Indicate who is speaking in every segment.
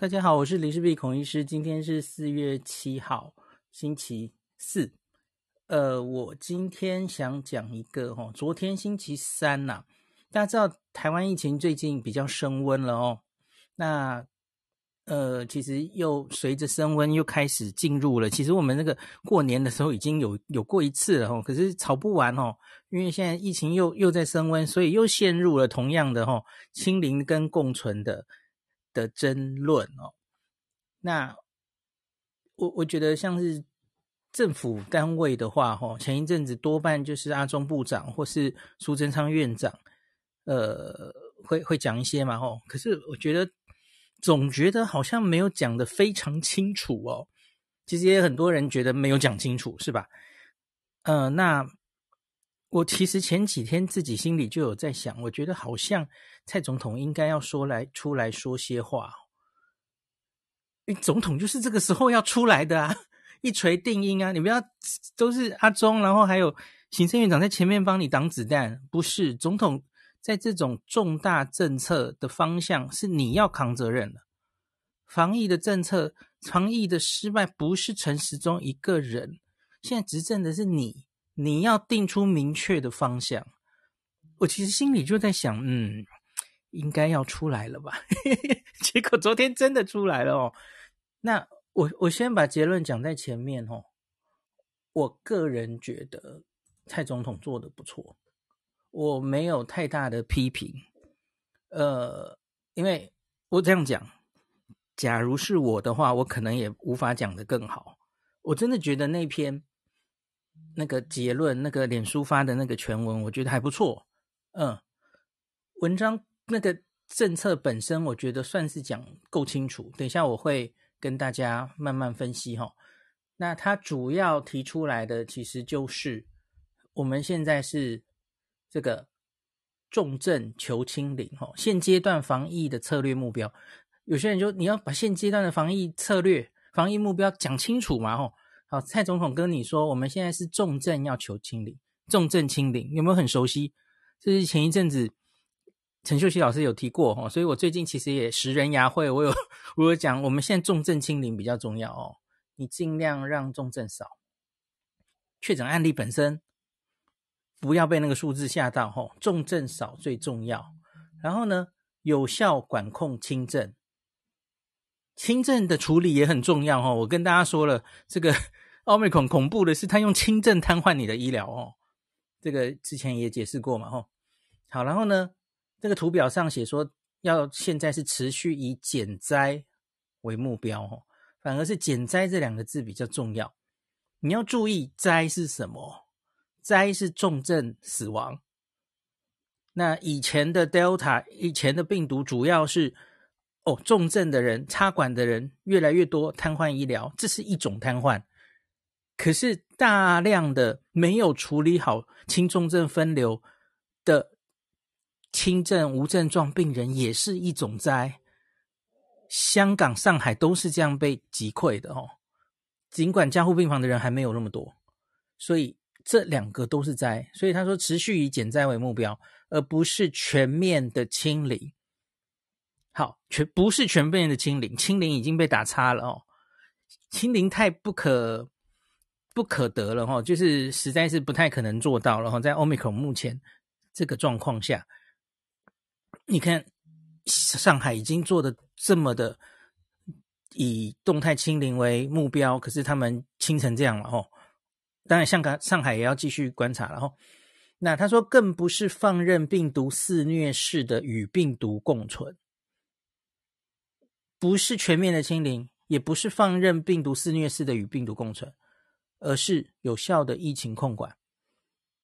Speaker 1: 大家好，我是林氏璧孔医师。今天是四月七号，星期四。呃，我今天想讲一个哦，昨天星期三呐、大家知道台湾疫情最近比较升温了哦。那呃，其实又随着升温又开始进入了。其实我们那个过年的时候已经有有过一次了哦，可是吵不完哦，因为现在疫情又又在升温，所以又陷入了同样的哦，清零跟共存的。的争论哦，那我我觉得像是政府单位的话，哈，前一阵子多半就是阿中部长或是苏贞昌院长，呃，会会讲一些嘛，吼。可是我觉得总觉得好像没有讲得非常清楚哦。其实也很多人觉得没有讲清楚，是吧？呃，那我其实前几天自己心里就有在想，我觉得好像。蔡总统应该要说来出来说些话，因为总统就是这个时候要出来的啊，一锤定音啊！你不要都是阿中，然后还有行政院长在前面帮你挡子弹，不是总统在这种重大政策的方向是你要扛责任的。防疫的政策，防疫的失败不是陈时中一个人，现在执政的是你，你要定出明确的方向。我其实心里就在想，嗯。应该要出来了吧？结果昨天真的出来了哦。那我我先把结论讲在前面哦。我个人觉得蔡总统做的不错，我没有太大的批评。呃，因为我这样讲，假如是我的话，我可能也无法讲得更好。我真的觉得那篇那个结论，那个脸书发的那个全文，我觉得还不错。嗯，文章。那个政策本身，我觉得算是讲够清楚。等一下我会跟大家慢慢分析哈。那他主要提出来的，其实就是我们现在是这个重症求清零哈。现阶段防疫的策略目标，有些人就你要把现阶段的防疫策略、防疫目标讲清楚嘛哈。好，蔡总统跟你说，我们现在是重症要求清零，重症清零有没有很熟悉？这是前一阵子。陈秀熙老师有提过哦，所以我最近其实也食人牙慧，我有我有讲，我们现在重症清零比较重要哦，你尽量让重症少，确诊案例本身不要被那个数字吓到哦，重症少最重要。然后呢，有效管控轻症，轻症的处理也很重要哦。我跟大家说了，这个奥密克戎恐怖的是，他用轻症瘫痪你的医疗哦，这个之前也解释过嘛吼。好，然后呢？这个图表上写说，要现在是持续以减灾为目标哦，反而是减灾这两个字比较重要。你要注意灾是什么？灾是重症死亡。那以前的 Delta，以前的病毒主要是哦，重症的人、插管的人越来越多，瘫痪医疗，这是一种瘫痪。可是大量的没有处理好轻重症分流的。轻症无症状病人也是一种灾，香港、上海都是这样被击溃的哦。尽管加护病房的人还没有那么多，所以这两个都是灾。所以他说持续以减灾为目标，而不是全面的清零。好，全不是全面的清零，清零已经被打叉了哦。清零太不可不可得了哦，就是实在是不太可能做到了哦。在 Omicron 目前这个状况下。你看，上海已经做的这么的以动态清零为目标，可是他们清成这样了哈。当然，香港、上海也要继续观察了哈。那他说，更不是放任病毒肆虐式的与病毒共存，不是全面的清零，也不是放任病毒肆虐式的与病毒共存，而是有效的疫情控管。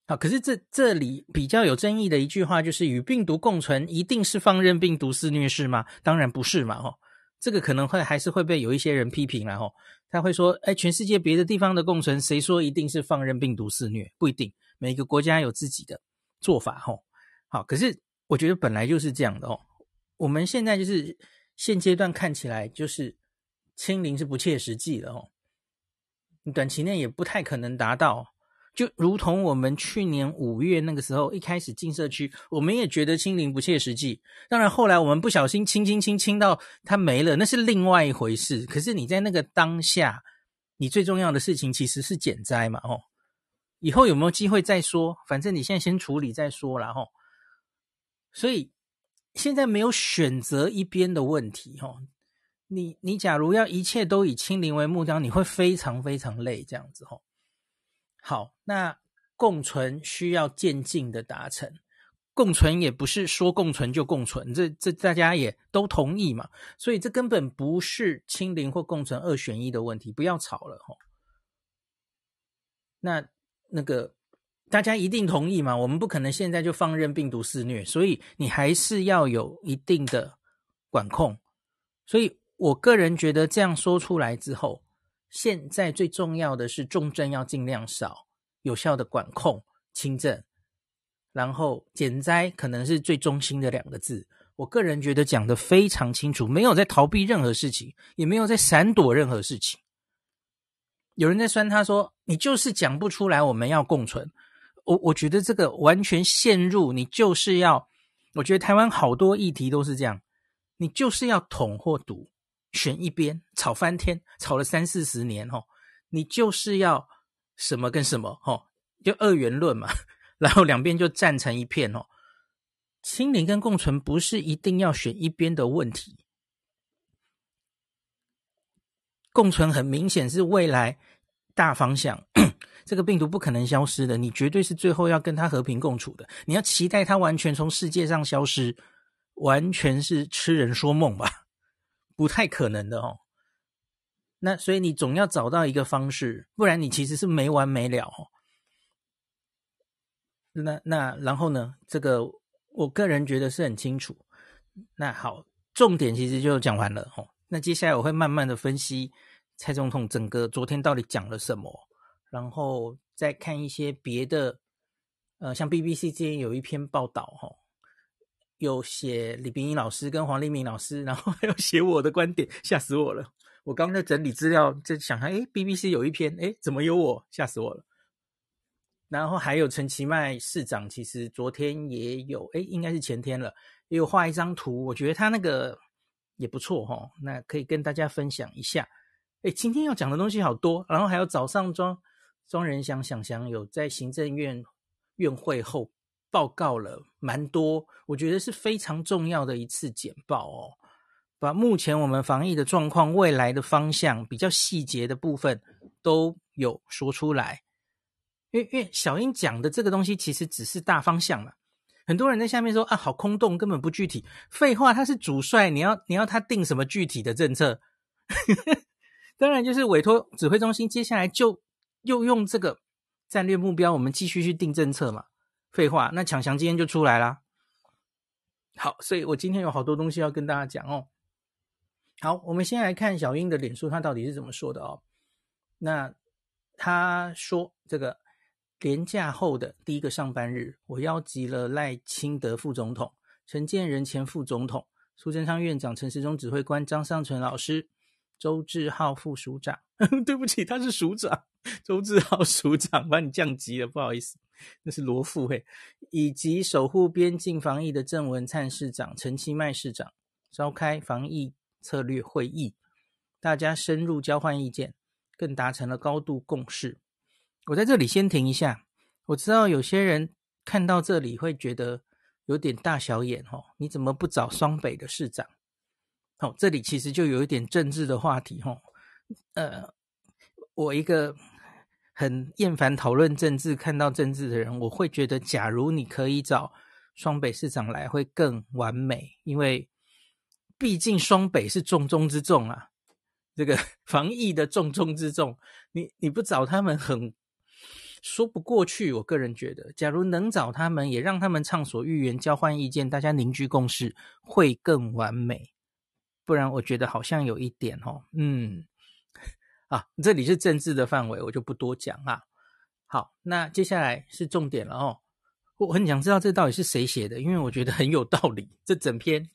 Speaker 1: 好，可是这这里比较有争议的一句话就是，与病毒共存一定是放任病毒肆虐式吗？当然不是嘛，吼，这个可能会还是会被有一些人批评了，吼，他会说，哎，全世界别的地方的共存，谁说一定是放任病毒肆虐？不一定，每个国家有自己的做法，吼，好，可是我觉得本来就是这样的哦，我们现在就是现阶段看起来就是清零是不切实际的哦，短期内也不太可能达到。就如同我们去年五月那个时候一开始进社区，我们也觉得清零不切实际。当然后来我们不小心清清清清到它没了，那是另外一回事。可是你在那个当下，你最重要的事情其实是减灾嘛，哦，以后有没有机会再说？反正你现在先处理再说啦，吼。所以现在没有选择一边的问题，吼。你你假如要一切都以清零为目标，你会非常非常累，这样子吼。好，那共存需要渐进的达成，共存也不是说共存就共存，这这大家也都同意嘛，所以这根本不是清零或共存二选一的问题，不要吵了吼。那那个大家一定同意嘛？我们不可能现在就放任病毒肆虐，所以你还是要有一定的管控，所以。我个人觉得这样说出来之后，现在最重要的是重症要尽量少，有效的管控轻症，然后减灾可能是最中心的两个字。我个人觉得讲得非常清楚，没有在逃避任何事情，也没有在闪躲任何事情。有人在酸他说：“你就是讲不出来，我们要共存。”我我觉得这个完全陷入你就是要，我觉得台湾好多议题都是这样，你就是要统或独。选一边吵翻天，吵了三四十年哦，你就是要什么跟什么哦，就二元论嘛，然后两边就战成一片哦。清零跟共存不是一定要选一边的问题，共存很明显是未来大方向，这个病毒不可能消失的，你绝对是最后要跟它和平共处的。你要期待它完全从世界上消失，完全是痴人说梦吧。不太可能的哦，那所以你总要找到一个方式，不然你其实是没完没了哦。那那然后呢？这个我个人觉得是很清楚。那好，重点其实就讲完了哦。那接下来我会慢慢的分析蔡总统整个昨天到底讲了什么，然后再看一些别的，呃，像 BBC 之前有一篇报道哈。有写李冰英老师跟黄立明老师，然后 还有写我的观点，吓死我了！我刚刚在整理资料，就想看，诶 BBC 有一篇，诶怎么有我？吓死我了！然后还有陈其迈市长，其实昨天也有，诶应该是前天了，也有画一张图，我觉得他那个也不错哈，那可以跟大家分享一下。诶今天要讲的东西好多，然后还有早上庄庄人祥想想有在行政院院会后。报告了蛮多，我觉得是非常重要的一次简报哦，把目前我们防疫的状况、未来的方向、比较细节的部分都有说出来。因为因为小英讲的这个东西其实只是大方向嘛，很多人在下面说啊，好空洞，根本不具体。废话，他是主帅，你要你要他定什么具体的政策？当然就是委托指挥中心，接下来就又用这个战略目标，我们继续去定政策嘛。废话，那强强今天就出来啦。好，所以我今天有好多东西要跟大家讲哦。好，我们先来看小英的脸书，他到底是怎么说的哦。那他说，这个连假后的第一个上班日，我邀集了赖清德副总统、陈建仁前副总统、苏贞昌院长、陈时中指挥官、张尚存老师、周志浩副署长。对不起，他是署长，周志浩署长把你降级了，不好意思。那是罗富嘿，以及守护边境防疫的郑文灿市长、陈其迈市长召开防疫策略会议，大家深入交换意见，更达成了高度共识。我在这里先停一下，我知道有些人看到这里会觉得有点大小眼哦，你怎么不找双北的市长？好，这里其实就有一点政治的话题哦。呃，我一个。很厌烦讨论政治、看到政治的人，我会觉得，假如你可以找双北市长来，会更完美，因为毕竟双北是重中之重啊，这个 防疫的重中之重，你你不找他们，很说不过去。我个人觉得，假如能找他们，也让他们畅所欲言、交换意见，大家凝聚共识，会更完美。不然，我觉得好像有一点哦，嗯。啊，这里是政治的范围，我就不多讲啊。好，那接下来是重点了哦。我很想知道这到底是谁写的，因为我觉得很有道理。这整篇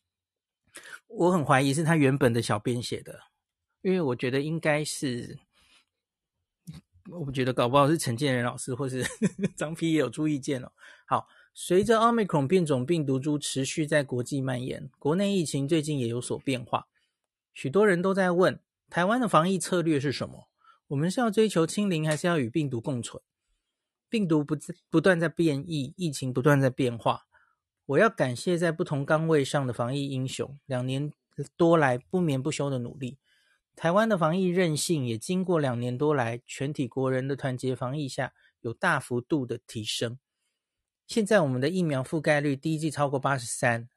Speaker 1: 我很怀疑是他原本的小编写的，因为我觉得应该是我不觉得搞不好是陈建仁老师或是 张丕也有出意见哦。好，随着奥密克戎变种病毒株持续在国际蔓延，国内疫情最近也有所变化。许多人都在问，台湾的防疫策略是什么？我们是要追求清零，还是要与病毒共存？病毒不不断在变异，疫情不断在变化。我要感谢在不同岗位上的防疫英雄，两年多来不眠不休的努力。台湾的防疫韧性也经过两年多来全体国人的团结防疫下，有大幅度的提升。现在我们的疫苗覆盖率，第一季超过八十三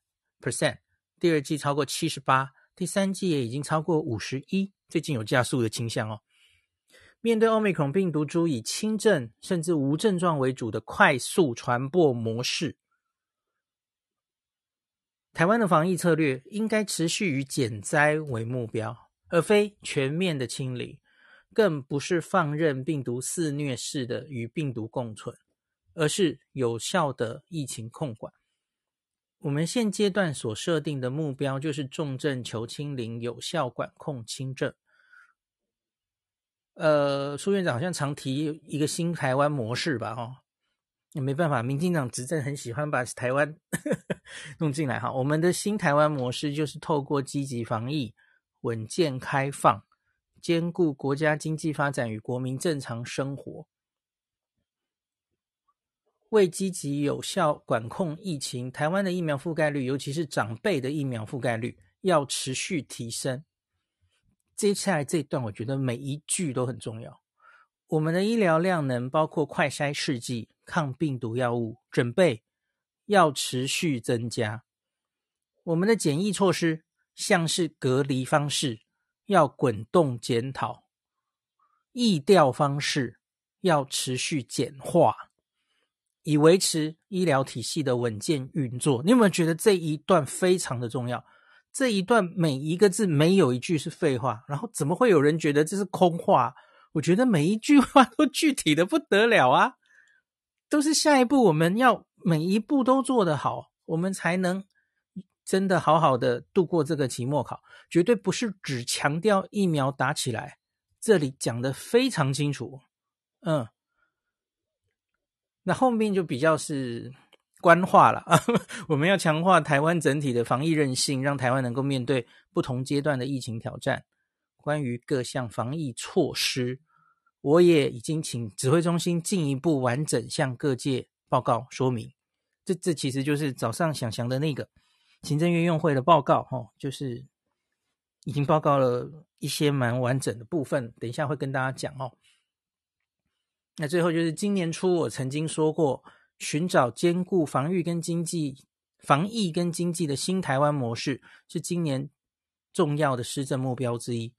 Speaker 1: percent，第二季超过七十八，第三季也已经超过五十一，最近有加速的倾向哦。面对 Omicron 病毒株以轻症甚至无症状为主的快速传播模式，台湾的防疫策略应该持续以减灾为目标。而非全面的清理，更不是放任病毒肆虐式的与病毒共存，而是有效的疫情控管。我们现阶段所设定的目标就是重症求清零，有效管控轻症。呃，苏院长好像常提一个新台湾模式吧？哈，也没办法，民进党执政很喜欢把台湾 弄进来哈。我们的新台湾模式就是透过积极防疫。稳健开放，兼顾国家经济发展与国民正常生活，为积极有效管控疫情，台湾的疫苗覆盖率，尤其是长辈的疫苗覆盖率，要持续提升。接下来这一段，我觉得每一句都很重要。我们的医疗量能，包括快筛试剂、抗病毒药物准备，要持续增加。我们的检疫措施。像是隔离方式要滚动检讨，疫调方式要持续简化，以维持医疗体系的稳健运作。你有没有觉得这一段非常的重要？这一段每一个字没有一句是废话，然后怎么会有人觉得这是空话？我觉得每一句话都具体的不得了啊，都是下一步我们要每一步都做得好，我们才能。真的好好的度过这个期末考，绝对不是只强调疫苗打起来。这里讲的非常清楚，嗯，那后面就比较是官话了啊。我们要强化台湾整体的防疫韧性，让台湾能够面对不同阶段的疫情挑战。关于各项防疫措施，我也已经请指挥中心进一步完整向各界报告说明。这这其实就是早上想想的那个。行政院用会的报告，哦，就是已经报告了一些蛮完整的部分，等一下会跟大家讲哦。那最后就是今年初我曾经说过，寻找兼顾防御跟经济、防疫跟经济的新台湾模式，是今年重要的施政目标之一。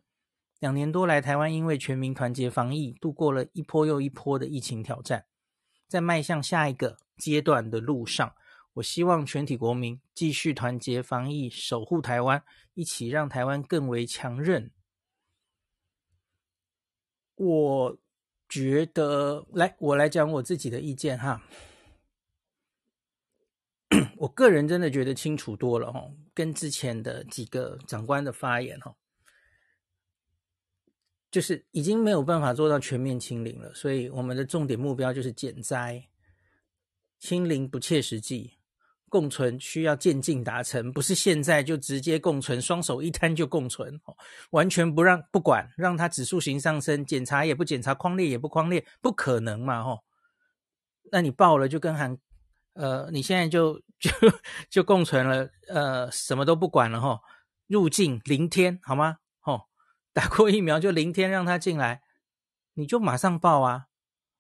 Speaker 1: 两年多来，台湾因为全民团结防疫，度过了一波又一波的疫情挑战，在迈向下一个阶段的路上。我希望全体国民继续团结防疫，守护台湾，一起让台湾更为强韧。我觉得，来，我来讲我自己的意见哈。我个人真的觉得清楚多了哈，跟之前的几个长官的发言哈，就是已经没有办法做到全面清零了，所以我们的重点目标就是减灾，清零不切实际。共存需要渐进达成，不是现在就直接共存，双手一摊就共存，完全不让不管，让它指数型上升，检查也不检查，框列也不框列，不可能嘛，吼。那你报了就跟韩，呃，你现在就就就共存了，呃，什么都不管了，哈，入境零天好吗？吼，打过疫苗就零天让他进来，你就马上报啊，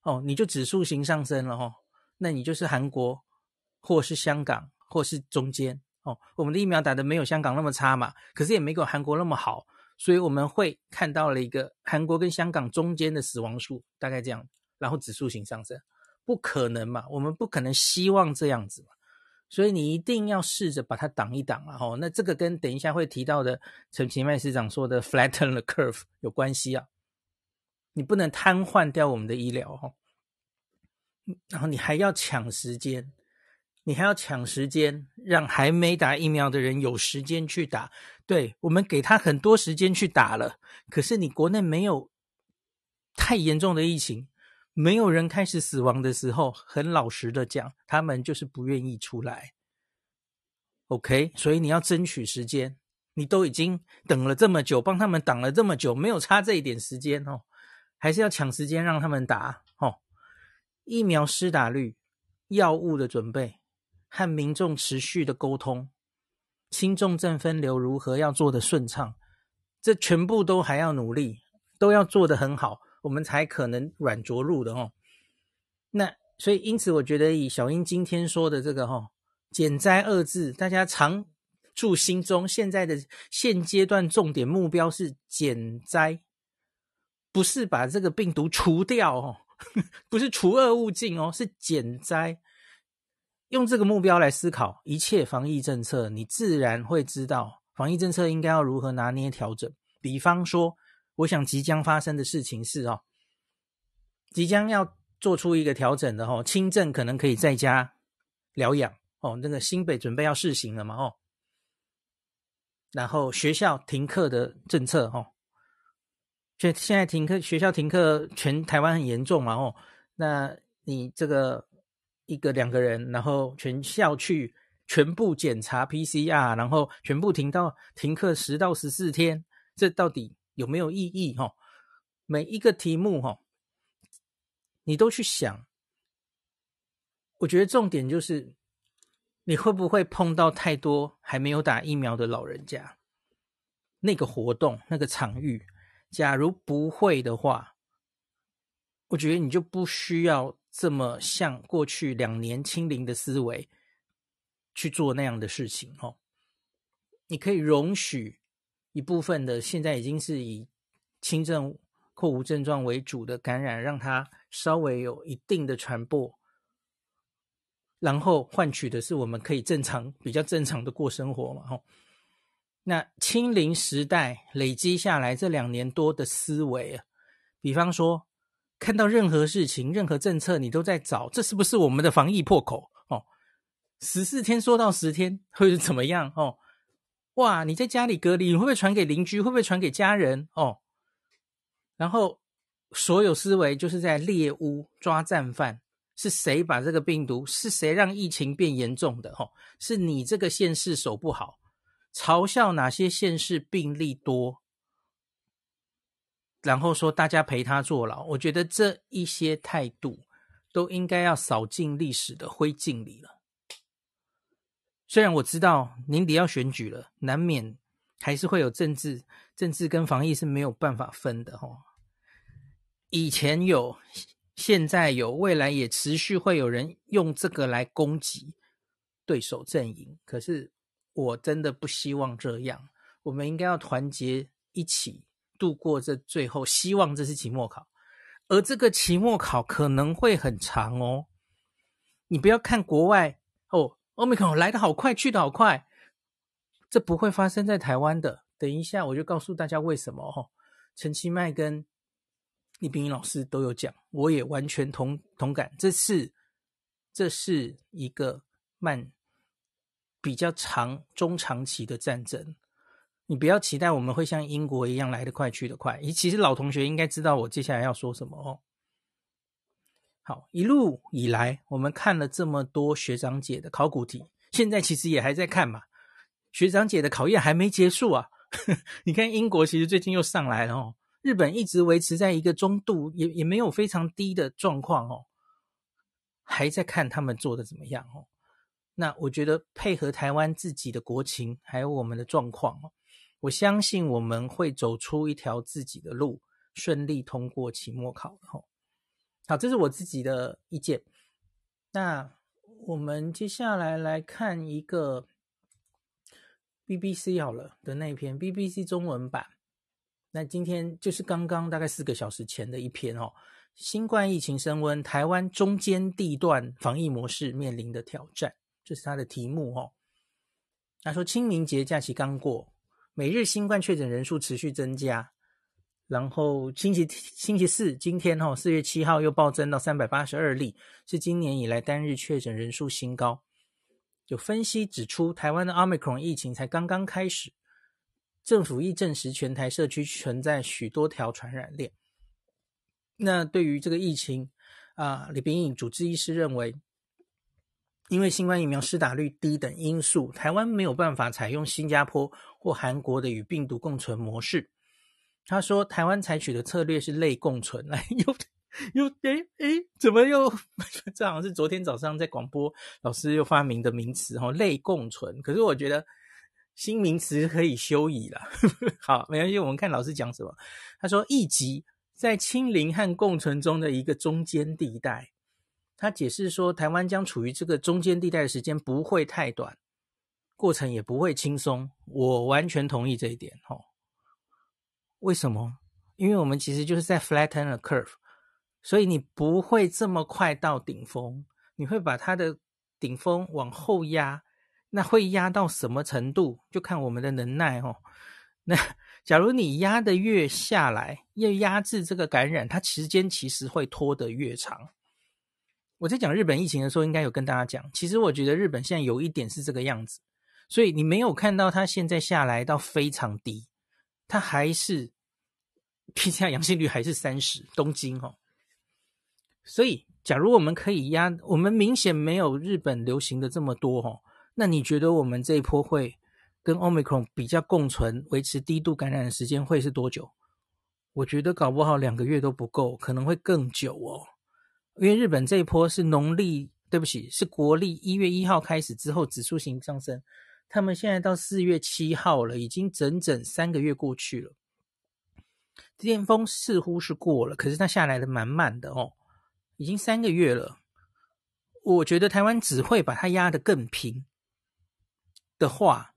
Speaker 1: 哦，你就指数型上升了，哈，那你就是韩国。或是香港，或是中间哦，我们的疫苗打得没有香港那么差嘛，可是也没有韩国那么好，所以我们会看到了一个韩国跟香港中间的死亡数，大概这样，然后指数型上升，不可能嘛，我们不可能希望这样子嘛，所以你一定要试着把它挡一挡啊，哦，那这个跟等一下会提到的陈其迈市长说的 flatten the curve 有关系啊，你不能瘫痪掉我们的医疗哦，然后你还要抢时间。你还要抢时间，让还没打疫苗的人有时间去打。对，我们给他很多时间去打了，可是你国内没有太严重的疫情，没有人开始死亡的时候，很老实的讲，他们就是不愿意出来。OK，所以你要争取时间，你都已经等了这么久，帮他们挡了这么久，没有差这一点时间哦，还是要抢时间让他们打哦。疫苗施打率、药物的准备和民众持续的沟通，轻重症分流如何要做得顺畅，这全部都还要努力，都要做得很好，我们才可能软着陆的哦。那所以因此，我觉得以小英今天说的这个哈。减灾二字，大家常驻心中。现在的现阶段重点目标是减灾，不是把这个病毒除掉哦，不是除恶务尽哦，是减灾。用这个目标来思考一切防疫政策，你自然会知道防疫政策应该要如何拿捏调整。比方说，我想即将发生的事情是哦，即将要做出一个调整的哦，轻症可能可以在家疗养。哦，那个新北准备要试行了嘛？哦，然后学校停课的政策，哦，现现在停课，学校停课，全台湾很严重嘛？哦，那你这个一个两个人，然后全校去全部检查 PCR，然后全部停到停课十到十四天，这到底有没有意义？哈，每一个题目，哈，你都去想，我觉得重点就是。你会不会碰到太多还没有打疫苗的老人家？那个活动、那个场域，假如不会的话，我觉得你就不需要这么像过去两年清零的思维去做那样的事情哦。你可以容许一部分的现在已经是以轻症或无症状为主的感染，让它稍微有一定的传播。然后换取的是我们可以正常、比较正常的过生活嘛？吼，那清零时代累积下来这两年多的思维啊，比方说看到任何事情、任何政策，你都在找这是不是我们的防疫破口？哦，十四天说到十天会是怎么样？哦，哇，你在家里隔离，你会不会传给邻居？会不会传给家人？哦，然后所有思维就是在猎巫、抓战犯。是谁把这个病毒？是谁让疫情变严重的？吼，是你这个县市守不好，嘲笑哪些县市病例多，然后说大家陪他坐牢。我觉得这一些态度都应该要扫进历史的灰烬里了。虽然我知道年底要选举了，难免还是会有政治，政治跟防疫是没有办法分的。吼，以前有。现在有，未来也持续会有人用这个来攻击对手阵营。可是我真的不希望这样。我们应该要团结一起度过这最后。希望这是期末考，而这个期末考可能会很长哦。你不要看国外哦，Omicron 来的好快，去的好快，这不会发生在台湾的。等一下我就告诉大家为什么哦。陈其迈跟。李秉颖老师都有讲，我也完全同同感。这是这是一个慢、比较长、中长期的战争。你不要期待我们会像英国一样来得快去得快。其实老同学应该知道我接下来要说什么哦。好，一路以来我们看了这么多学长姐的考古题，现在其实也还在看嘛。学长姐的考验还没结束啊。你看英国其实最近又上来了哦。日本一直维持在一个中度，也也没有非常低的状况哦，还在看他们做的怎么样哦。那我觉得配合台湾自己的国情，还有我们的状况哦，我相信我们会走出一条自己的路，顺利通过期末考的哦。好，这是我自己的意见。那我们接下来来看一个 BBC 好了的那篇 BBC 中文版。那今天就是刚刚大概四个小时前的一篇哦，新冠疫情升温，台湾中间地段防疫模式面临的挑战，这是它的题目哦。他说清明节假期刚过，每日新冠确诊人数持续增加，然后星期星期四今天哈四月七号又暴增到三百八十二例，是今年以来单日确诊人数新高。有分析指出，台湾的 Omicron 疫情才刚刚开始。政府亦证实，全台社区存在许多条传染链。那对于这个疫情啊，李秉颖主治医师认为，因为新冠疫苗施打率低等因素，台湾没有办法采用新加坡或韩国的与病毒共存模式。他说，台湾采取的策略是类共存，来 又又诶诶，怎么又？这好像是昨天早上在广播老师又发明的名词哈，类共存。可是我觉得新名词可以休矣了。好，没关系，我们看老师讲什么。他说，一级。在清零和共存中的一个中间地带，他解释说，台湾将处于这个中间地带的时间不会太短，过程也不会轻松。我完全同意这一点。吼，为什么？因为我们其实就是在 flatten a curve，所以你不会这么快到顶峰，你会把它的顶峰往后压。那会压到什么程度？就看我们的能耐。哦，那。假如你压得越下来，要压制这个感染，它时间其实会拖得越长。我在讲日本疫情的时候，应该有跟大家讲，其实我觉得日本现在有一点是这个样子，所以你没有看到它现在下来到非常低，它还是 PCR 阳性率还是三十，东京哦。所以，假如我们可以压，我们明显没有日本流行的这么多哦，那你觉得我们这一波会？跟 Omicron 比较共存，维持低度感染的时间会是多久？我觉得搞不好两个月都不够，可能会更久哦。因为日本这一波是农历，对不起，是国历一月一号开始之后指数型上升，他们现在到四月七号了，已经整整三个月过去了。巅峰似乎是过了，可是它下来的蛮慢的哦，已经三个月了。我觉得台湾只会把它压得更平的话。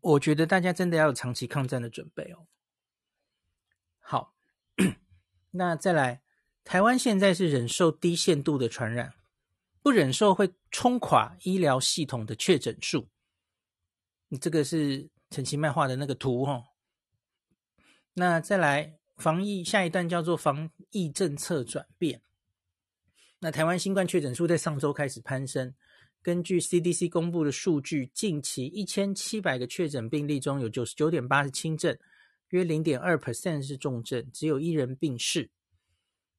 Speaker 1: 我觉得大家真的要有长期抗战的准备哦。好，那再来，台湾现在是忍受低限度的传染，不忍受会冲垮医疗系统的确诊数。你这个是陈其迈画的那个图哦。那再来，防疫下一段叫做防疫政策转变。那台湾新冠确诊数在上周开始攀升。根据 CDC 公布的数据，近期一千七百个确诊病例中有九十九点八是轻症，约零点二 percent 是重症，只有一人病逝。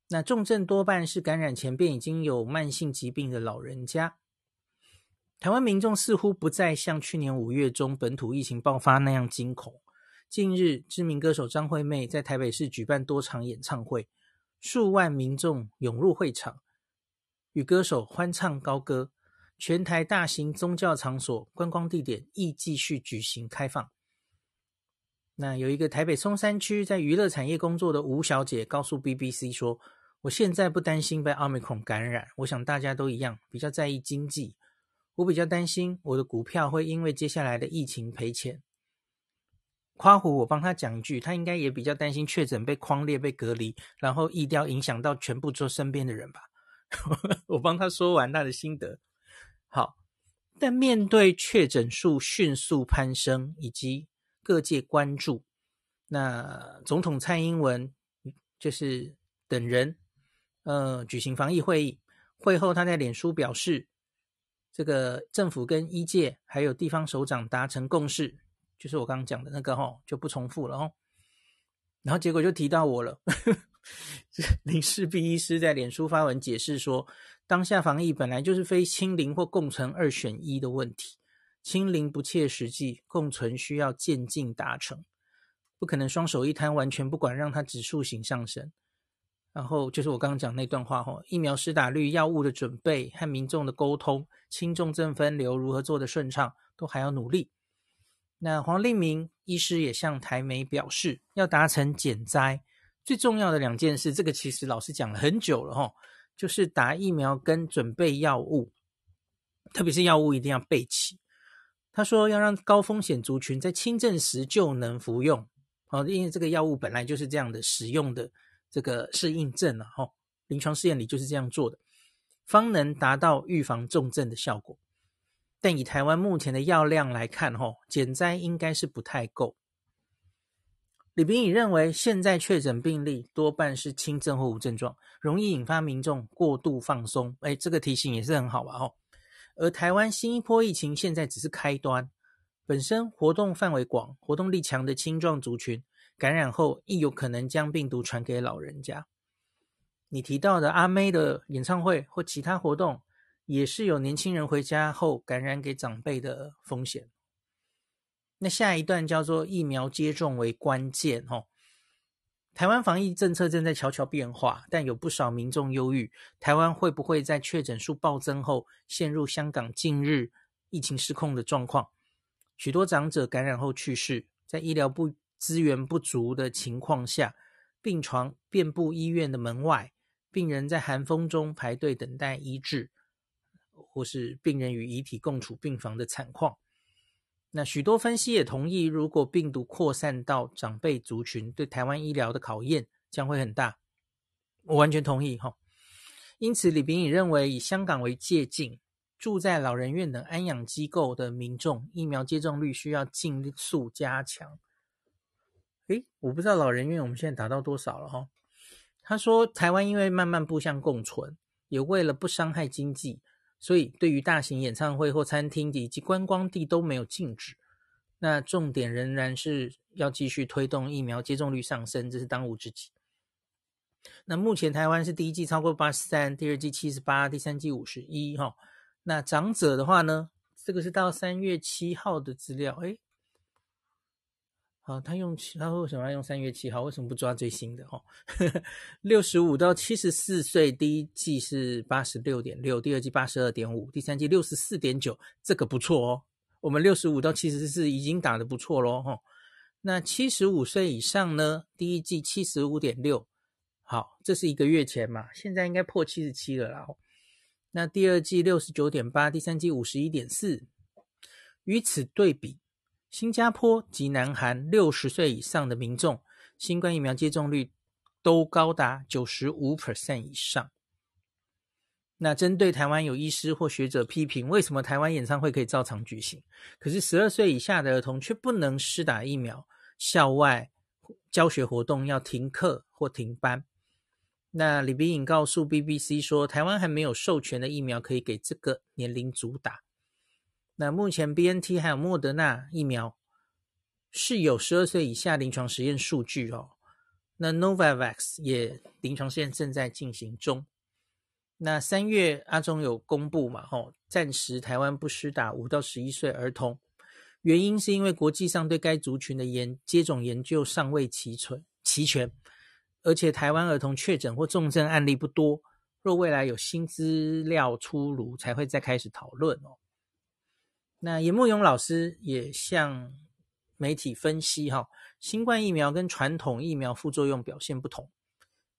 Speaker 1: 那重症多半是感染前便已经有慢性疾病的老人家。台湾民众似乎不再像去年五月中本土疫情爆发那样惊恐。近日，知名歌手张惠妹在台北市举办多场演唱会，数万民众涌入会场，与歌手欢唱高歌。全台大型宗教场所、观光地点亦继续举行开放。那有一个台北松山区在娱乐产业工作的吴小姐告诉 BBC 说：“我现在不担心被奥密克戎感染，我想大家都一样，比较在意经济。我比较担心我的股票会因为接下来的疫情赔钱。”夸胡，我帮他讲一句，他应该也比较担心确诊被框列、被隔离，然后疫调影响到全部做身边的人吧。我帮他说完他的心得。好，但面对确诊数迅速攀升以及各界关注，那总统蔡英文就是等人，呃，举行防疫会议。会后，他在脸书表示，这个政府跟医界还有地方首长达成共识，就是我刚刚讲的那个吼，就不重复了哦。然后结果就提到我了，林氏璧医师在脸书发文解释说。当下防疫本来就是非清零或共存二选一的问题，清零不切实际，共存需要渐进达成，不可能双手一摊完全不管，让它指数型上升。然后就是我刚刚讲那段话哈，疫苗施打率、药物的准备和民众的沟通、轻重症分流如何做得顺畅，都还要努力。那黄立明医师也向台媒表示，要达成减灾，最重要的两件事，这个其实老师讲了很久了哈。就是打疫苗跟准备药物，特别是药物一定要备齐。他说要让高风险族群在轻症时就能服用，哦，因为这个药物本来就是这样的使用的这个适应症了，哈，临床试验里就是这样做的，方能达到预防重症的效果。但以台湾目前的药量来看，吼，减灾应该是不太够。李秉颖认为，现在确诊病例多半是轻症或无症状，容易引发民众过度放松。哎，这个提醒也是很好吧？哦，而台湾新一波疫情现在只是开端，本身活动范围广、活动力强的青壮族群感染后，亦有可能将病毒传给老人家。你提到的阿妹的演唱会或其他活动，也是有年轻人回家后感染给长辈的风险。那下一段叫做疫苗接种为关键哦。台湾防疫政策正在悄悄变化，但有不少民众忧郁，台湾会不会在确诊数暴增后陷入香港近日疫情失控的状况？许多长者感染后去世，在医疗部资源不足的情况下，病床遍布医院的门外。病人在寒风中排队等待医治，或是病人与遗体共处病房的惨况。那许多分析也同意，如果病毒扩散到长辈族群，对台湾医疗的考验将会很大。我完全同意哈。因此，李炳颖认为，以香港为借镜，住在老人院等安养机构的民众，疫苗接种率需要尽速加强。诶，我不知道老人院我们现在达到多少了哈。他说：“台湾因为慢慢步向共存，也为了不伤害经济，所以对于大型演唱会或餐厅以及观光地都没有禁止。那重点仍然是要继续推动疫苗接种率上升，这是当务之急。那目前台湾是第一季超过八十三，第二季七十八，第三季五十一。哈，那长者的话呢？这个是到三月七号的资料。诶啊，他用他为什么要用三月七号？为什么不抓最新的？哈，六十五到七十四岁，第一季是八十六点六，第二季八十二点五，第三季六十四点九，这个不错哦。我们六十五到七十四已经打得不错喽，哈。那七十五岁以上呢？第一季七十五点六，好，这是一个月前嘛，现在应该破七十七了啦。那第二季六十九点八，第三季五十一点四，与此对比。新加坡及南韩六十岁以上的民众，新冠疫苗接种率都高达九十五 percent 以上。那针对台湾有医师或学者批评，为什么台湾演唱会可以照常举行，可是十二岁以下的儿童却不能施打疫苗，校外教学活动要停课或停班？那李秉颖告诉 BBC 说，台湾还没有授权的疫苗可以给这个年龄组打。那目前 BNT 还有莫德纳疫苗是有十二岁以下临床实验数据哦。那 Novavax 也临床试验正在进行中。那三月阿中有公布嘛？吼，暂时台湾不施打五到十一岁儿童，原因是因为国际上对该族群的研接种研究尚未齐全齐全，而且台湾儿童确诊或重症案例不多。若未来有新资料出炉，才会再开始讨论哦。那颜慕勇老师也向媒体分析哈，新冠疫苗跟传统疫苗副作用表现不同，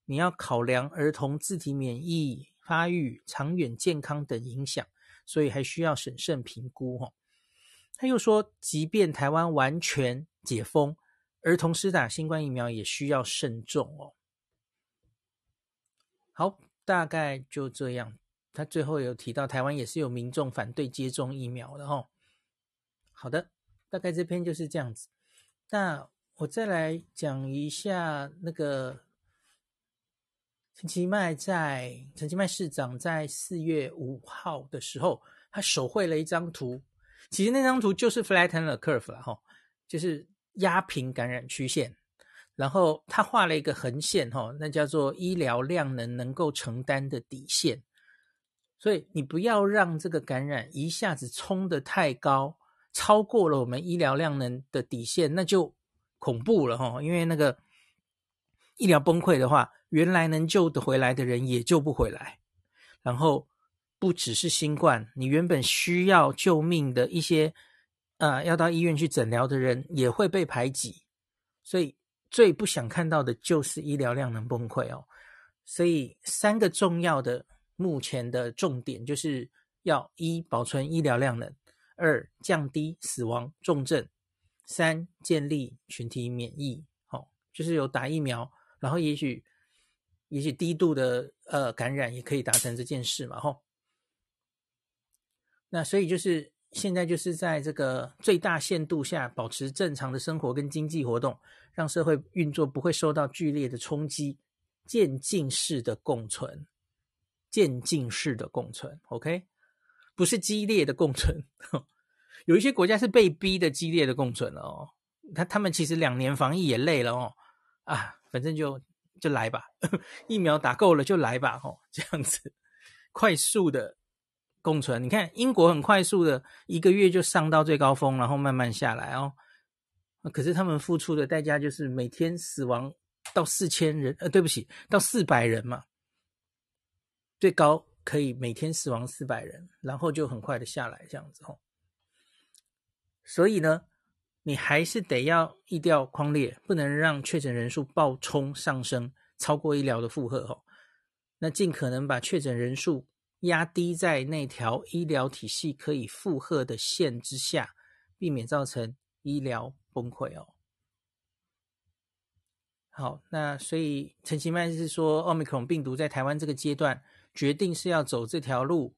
Speaker 1: 你要考量儿童自体免疫发育、长远健康等影响，所以还需要审慎评估哈。他又说，即便台湾完全解封，儿童施打新冠疫苗也需要慎重哦。好，大概就这样。他最后有提到，台湾也是有民众反对接种疫苗的哈。好的，大概这篇就是这样子。那我再来讲一下那个陈其迈在陈其迈市长在四月五号的时候，他手绘了一张图。其实那张图就是 flatten the curve 了哈，就是压平感染曲线。然后他画了一个横线哈，那叫做医疗量能能够承担的底线。所以你不要让这个感染一下子冲得太高，超过了我们医疗量能的底线，那就恐怖了哈。因为那个医疗崩溃的话，原来能救得回来的人也救不回来。然后不只是新冠，你原本需要救命的一些，呃，要到医院去诊疗的人也会被排挤。所以最不想看到的就是医疗量能崩溃哦。所以三个重要的。目前的重点就是要一保存医疗量能，二降低死亡重症，三建立群体免疫。好、哦，就是有打疫苗，然后也许也许低度的呃感染也可以达成这件事嘛。吼、哦，那所以就是现在就是在这个最大限度下保持正常的生活跟经济活动，让社会运作不会受到剧烈的冲击，渐进式的共存。渐进式的共存，OK，不是激烈的共存。有一些国家是被逼的激烈的共存了哦。他他们其实两年防疫也累了哦。啊，反正就就来吧，疫苗打够了就来吧，哦，这样子快速的共存。你看英国很快速的一个月就上到最高峰，然后慢慢下来哦。可是他们付出的代价就是每天死亡到四千人，呃，对不起，到四百人嘛，最高可以每天死亡四百人，然后就很快的下来，这样子吼。所以呢，你还是得要疫调匡列，不能让确诊人数暴冲上升，超过医疗的负荷哦。那尽可能把确诊人数压低在那条医疗体系可以负荷的线之下，避免造成医疗崩溃哦。好，那所以陈其迈是说，奥密克戎病毒在台湾这个阶段决定是要走这条路，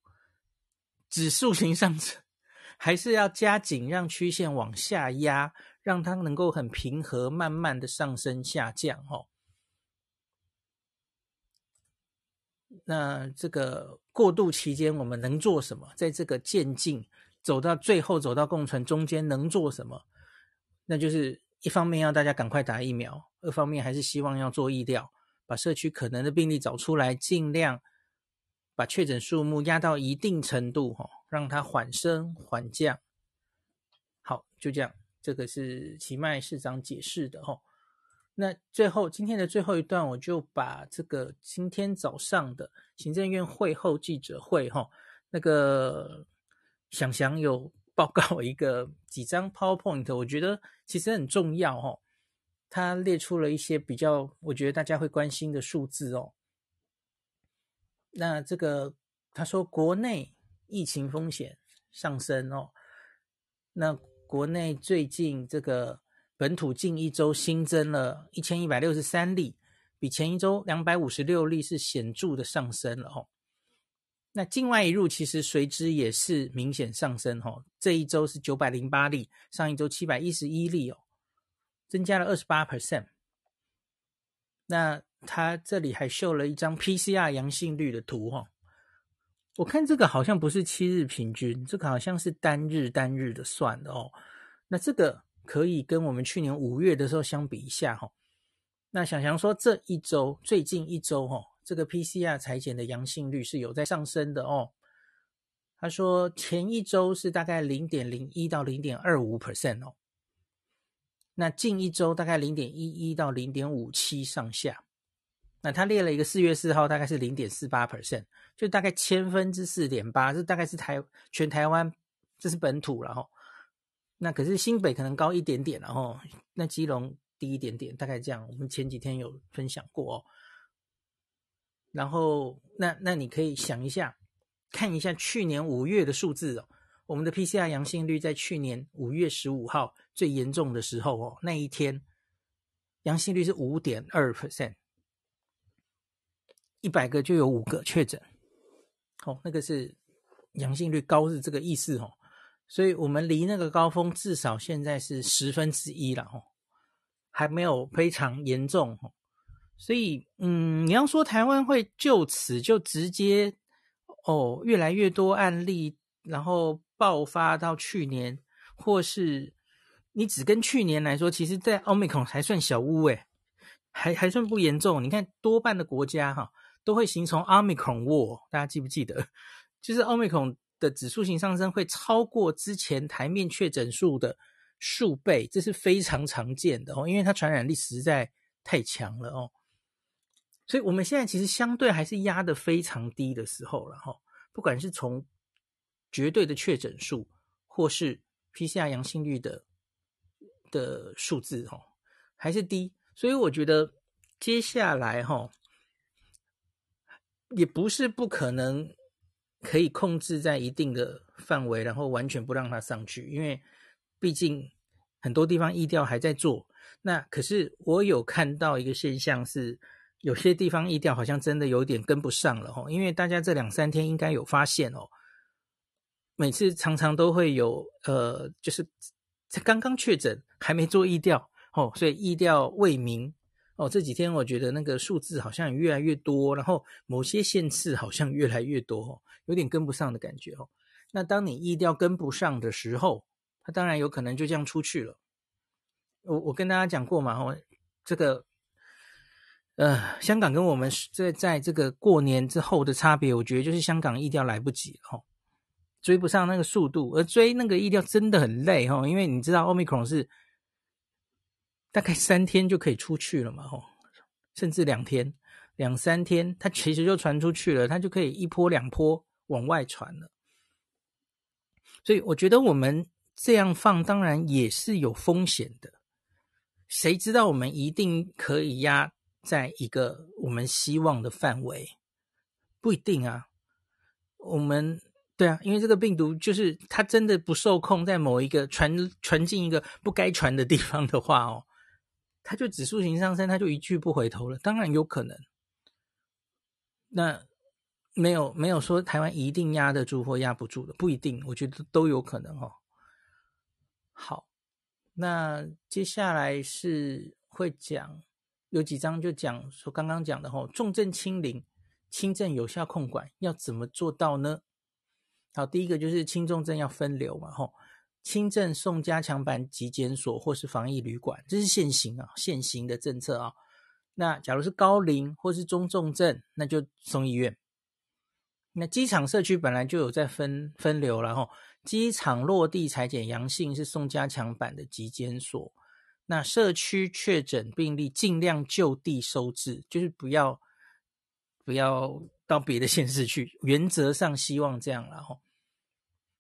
Speaker 1: 指数型上升。还是要加紧让曲线往下压，让它能够很平和、慢慢的上升下降。哦，那这个过渡期间我们能做什么？在这个渐进走到最后，走到共存中间能做什么？那就是一方面要大家赶快打疫苗，二方面还是希望要做疫调，把社区可能的病例找出来，尽量把确诊数目压到一定程度。哈。让它缓升缓降，好，就这样。这个是奇迈市长解释的哈。那最后今天的最后一段，我就把这个今天早上的行政院会后记者会哈，那个想想有报告一个几张 PowerPoint，我觉得其实很重要哈。他列出了一些比较，我觉得大家会关心的数字哦。那这个他说国内。疫情风险上升哦，那国内最近这个本土近一周新增了一千一百六十三例，比前一周两百五十六例是显著的上升了哦。那境外移入其实随之也是明显上升哦，这一周是九百零八例，上一周七百一十一例哦，增加了二十八 percent。那他这里还秀了一张 PCR 阳性率的图哈。我看这个好像不是七日平均，这个好像是单日单日的算的哦。那这个可以跟我们去年五月的时候相比一下哈、哦。那想想说这一周最近一周哈、哦，这个 PCR 裁检的阳性率是有在上升的哦。他说前一周是大概零点零一到零点二五 percent 哦，那近一周大概零点一一到零点五七上下。那他列了一个四月四号大概是零点四八 percent，就大概千分之四点八，这大概是台全台湾，这是本土了哈。那可是新北可能高一点点，然后那基隆低一点点，大概这样。我们前几天有分享过哦。然后那那你可以想一下，看一下去年五月的数字哦，我们的 PCR 阳性率在去年五月十五号最严重的时候哦，那一天阳性率是五点二 percent。一百个就有五个确诊，哦，那个是阳性率高是这个意思哦，所以我们离那个高峰至少现在是十分之一了哦，还没有非常严重哦，所以嗯，你要说台湾会就此就直接哦越来越多案例，然后爆发到去年，或是你只跟去年来说，其实在 Omicron 还算小巫诶，还还算不严重，你看多半的国家哈。都会形成 Omicron War，大家记不记得？就是 Omicron 的指数型上升会超过之前台面确诊数的数倍，这是非常常见的哦，因为它传染力实在太强了哦。所以我们现在其实相对还是压得非常低的时候了哈，不管是从绝对的确诊数，或是 PCR 阳性率的的数字哦，还是低。所以我觉得接下来哈。也不是不可能可以控制在一定的范围，然后完全不让它上去，因为毕竟很多地方疫调还在做。那可是我有看到一个现象是，有些地方疫调好像真的有点跟不上了哦，因为大家这两三天应该有发现哦，每次常常都会有呃，就是才刚刚确诊还没做疫调哦，所以疫调未明。哦，这几天我觉得那个数字好像也越来越多，然后某些县市好像越来越多，有点跟不上的感觉哦。那当你疫调跟不上的时候，它当然有可能就这样出去了。我我跟大家讲过嘛，哦，这个呃，香港跟我们在在这个过年之后的差别，我觉得就是香港疫调来不及了哈，追不上那个速度，而追那个疫调真的很累哈，因为你知道 Omicron 是大概三天就可以出去了嘛哈，甚至两天、两三天，它其实就传出去了，它就可以一波两波往外传了。所以我觉得我们这样放，当然也是有风险的。谁知道我们一定可以压在一个我们希望的范围？不一定啊。我们对啊，因为这个病毒就是它真的不受控，在某一个传传进一个不该传的地方的话哦，它就指数型上升，它就一去不回头了。当然有可能。那。没有没有说台湾一定压得住或压不住的，不一定，我觉得都有可能哦。好，那接下来是会讲有几章就讲说刚刚讲的吼，重症清零、轻症有效控管要怎么做到呢？好，第一个就是轻重症要分流嘛吼，轻症送加强版急检所或是防疫旅馆，这是现行啊，现行的政策啊。那假如是高龄或是中重症，那就送医院。那机场社区本来就有在分分流了哈，机场落地采检阳性是送加强版的急检所，那社区确诊病例尽量就地收治，就是不要不要到别的县市去，原则上希望这样了哈。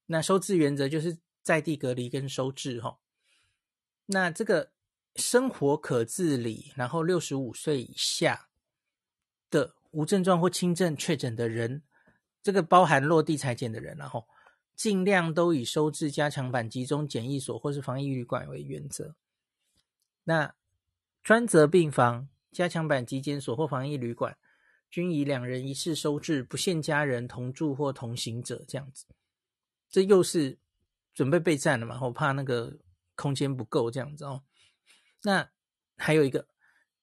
Speaker 1: 那收治原则就是在地隔离跟收治哈。那这个生活可自理，然后六十五岁以下的无症状或轻症确诊的人。这个包含落地采检的人，然后尽量都以收治加强版集中检疫所或是防疫旅馆为原则。那专责病房、加强版急检所或防疫旅馆，均以两人一室收治，不限家人同住或同行者这样子。这又是准备备战了嘛？我怕那个空间不够这样子哦。那还有一个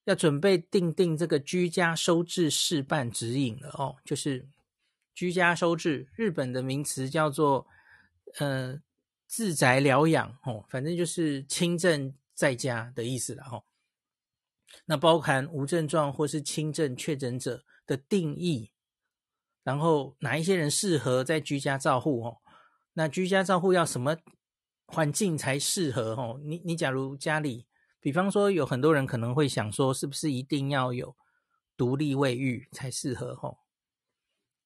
Speaker 1: 要准备订定这个居家收治事办指引了哦，就是。居家收治，日本的名词叫做呃自宅疗养哦，反正就是轻症在家的意思了哈。那包含无症状或是轻症确诊者的定义，然后哪一些人适合在居家照护哦？那居家照护要什么环境才适合哦？你你假如家里，比方说有很多人可能会想说，是不是一定要有独立卫浴才适合哦？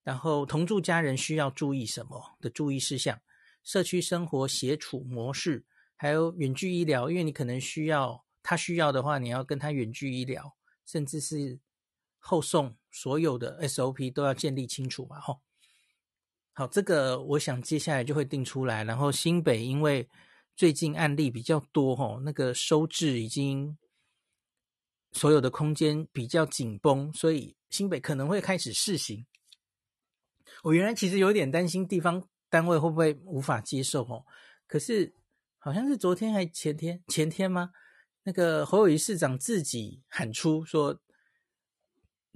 Speaker 1: 然后同住家人需要注意什么的注意事项？社区生活协处模式，还有远距医疗，因为你可能需要他需要的话，你要跟他远距医疗，甚至是后送，所有的 SOP 都要建立清楚嘛。吼，好，这个我想接下来就会定出来。然后新北因为最近案例比较多，吼，那个收治已经所有的空间比较紧绷，所以新北可能会开始试行。我原来其实有点担心地方单位会不会无法接受哦，可是好像是昨天还前天前天吗？那个侯友谊市长自己喊出说，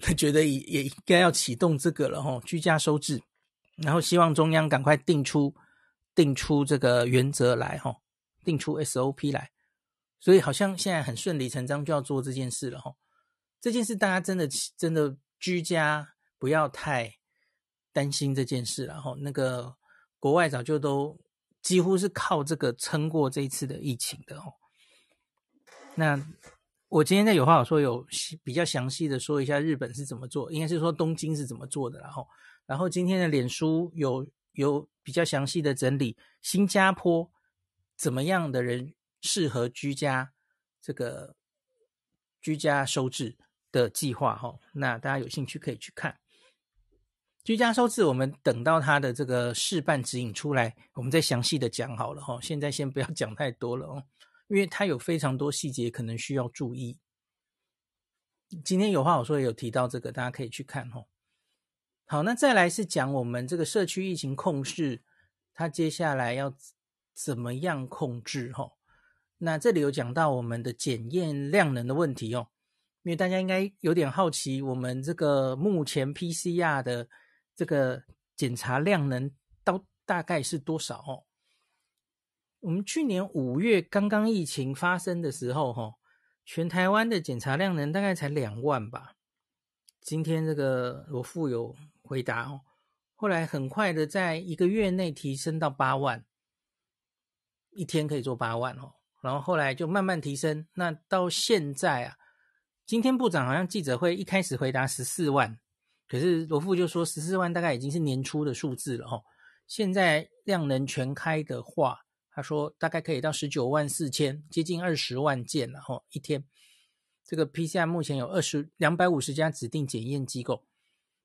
Speaker 1: 他 觉得也也应该要启动这个了哈，居家收治，然后希望中央赶快定出定出这个原则来哈，定出 SOP 来，所以好像现在很顺理成章就要做这件事了哈。这件事大家真的真的居家不要太。担心这件事，然后那个国外早就都几乎是靠这个撑过这一次的疫情的哦。那我今天在有话好说，有比较详细的说一下日本是怎么做，应该是说东京是怎么做的，然后然后今天的脸书有有比较详细的整理新加坡怎么样的人适合居家这个居家收治的计划哈，那大家有兴趣可以去看。居家收治，我们等到他的这个事办指引出来，我们再详细的讲好了哈。现在先不要讲太多了哦，因为它有非常多细节可能需要注意。今天有话好说也有提到这个，大家可以去看哈。好，那再来是讲我们这个社区疫情控制，它接下来要怎么样控制哈？那这里有讲到我们的检验量能的问题哦，因为大家应该有点好奇，我们这个目前 PCR 的。这个检查量能到大概是多少？哦，我们去年五月刚刚疫情发生的时候，哈，全台湾的检查量能大概才两万吧。今天这个罗富有回答哦，后来很快的在一个月内提升到八万，一天可以做八万哦，然后后来就慢慢提升，那到现在啊，今天部长好像记者会一开始回答十四万，可是罗富就说十四万大概已经是年初的数字了哦，现在量能全开的话，他说大概可以到十九万四千，接近二十万件了哦，一天。这个 PCR 目前有二十两百五十家指定检验机构，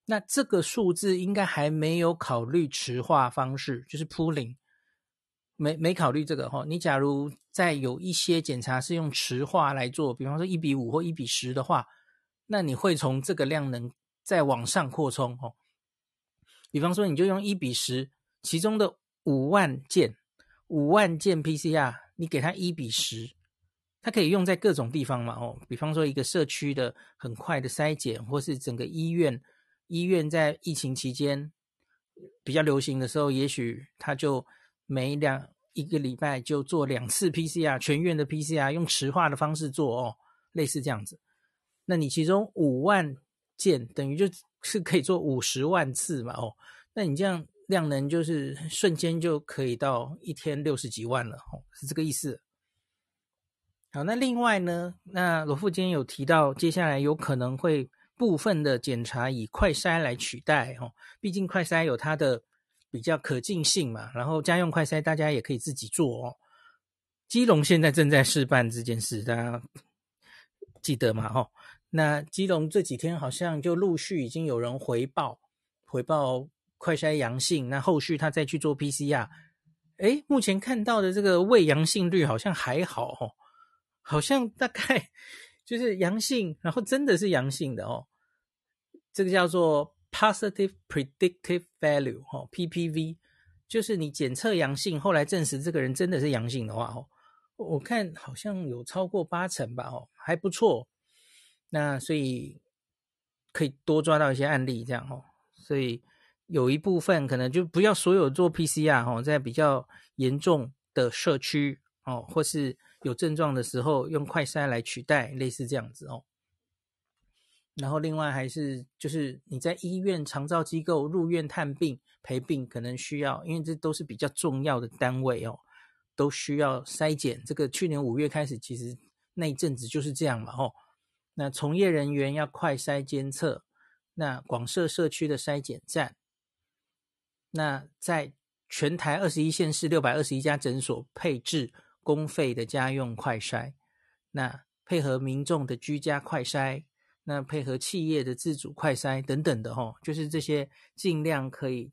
Speaker 1: 那这个数字应该还没有考虑池化方式，就是 pooling，没没考虑这个哈。你假如再有一些检查是用池化来做，比方说一比五或一比十的话，那你会从这个量能再往上扩充哦。比方说你就用一比十，其中的五万件，五万件 PCR，你给它一比十。它可以用在各种地方嘛，哦，比方说一个社区的很快的筛检，或是整个医院，医院在疫情期间比较流行的时候，也许它就每两一个礼拜就做两次 PCR，全院的 PCR 用池化的方式做哦，类似这样子。那你其中五万件等于就是可以做五十万次嘛，哦，那你这样量能就是瞬间就可以到一天六十几万了，是这个意思。好，那另外呢，那罗富今天有提到，接下来有可能会部分的检查以快筛来取代哦，毕竟快筛有它的比较可近性嘛，然后家用快筛大家也可以自己做哦。基隆现在正在试办这件事，大家记得吗？哦，那基隆这几天好像就陆续已经有人回报回报快筛阳性，那后续他再去做 PCR，诶，目前看到的这个胃阳性率好像还好哦。好像大概 就是阳性，然后真的是阳性的哦。这个叫做 positive predictive value 哦，PPV，就是你检测阳性，后来证实这个人真的是阳性的话哦，我看好像有超过八成吧哦，还不错。那所以可以多抓到一些案例这样哦。所以有一部分可能就不要所有做 PCR 哦，在比较严重的社区哦，或是。有症状的时候用快筛来取代，类似这样子哦。然后另外还是就是你在医院长照机构入院探病陪病，可能需要，因为这都是比较重要的单位哦，都需要筛检。这个去年五月开始，其实那一阵子就是这样嘛哦。那从业人员要快筛监测，那广设社区的筛检站，那在全台二十一县市六百二十一家诊所配置。公费的家用快筛，那配合民众的居家快筛，那配合企业的自主快筛等等的吼，就是这些尽量可以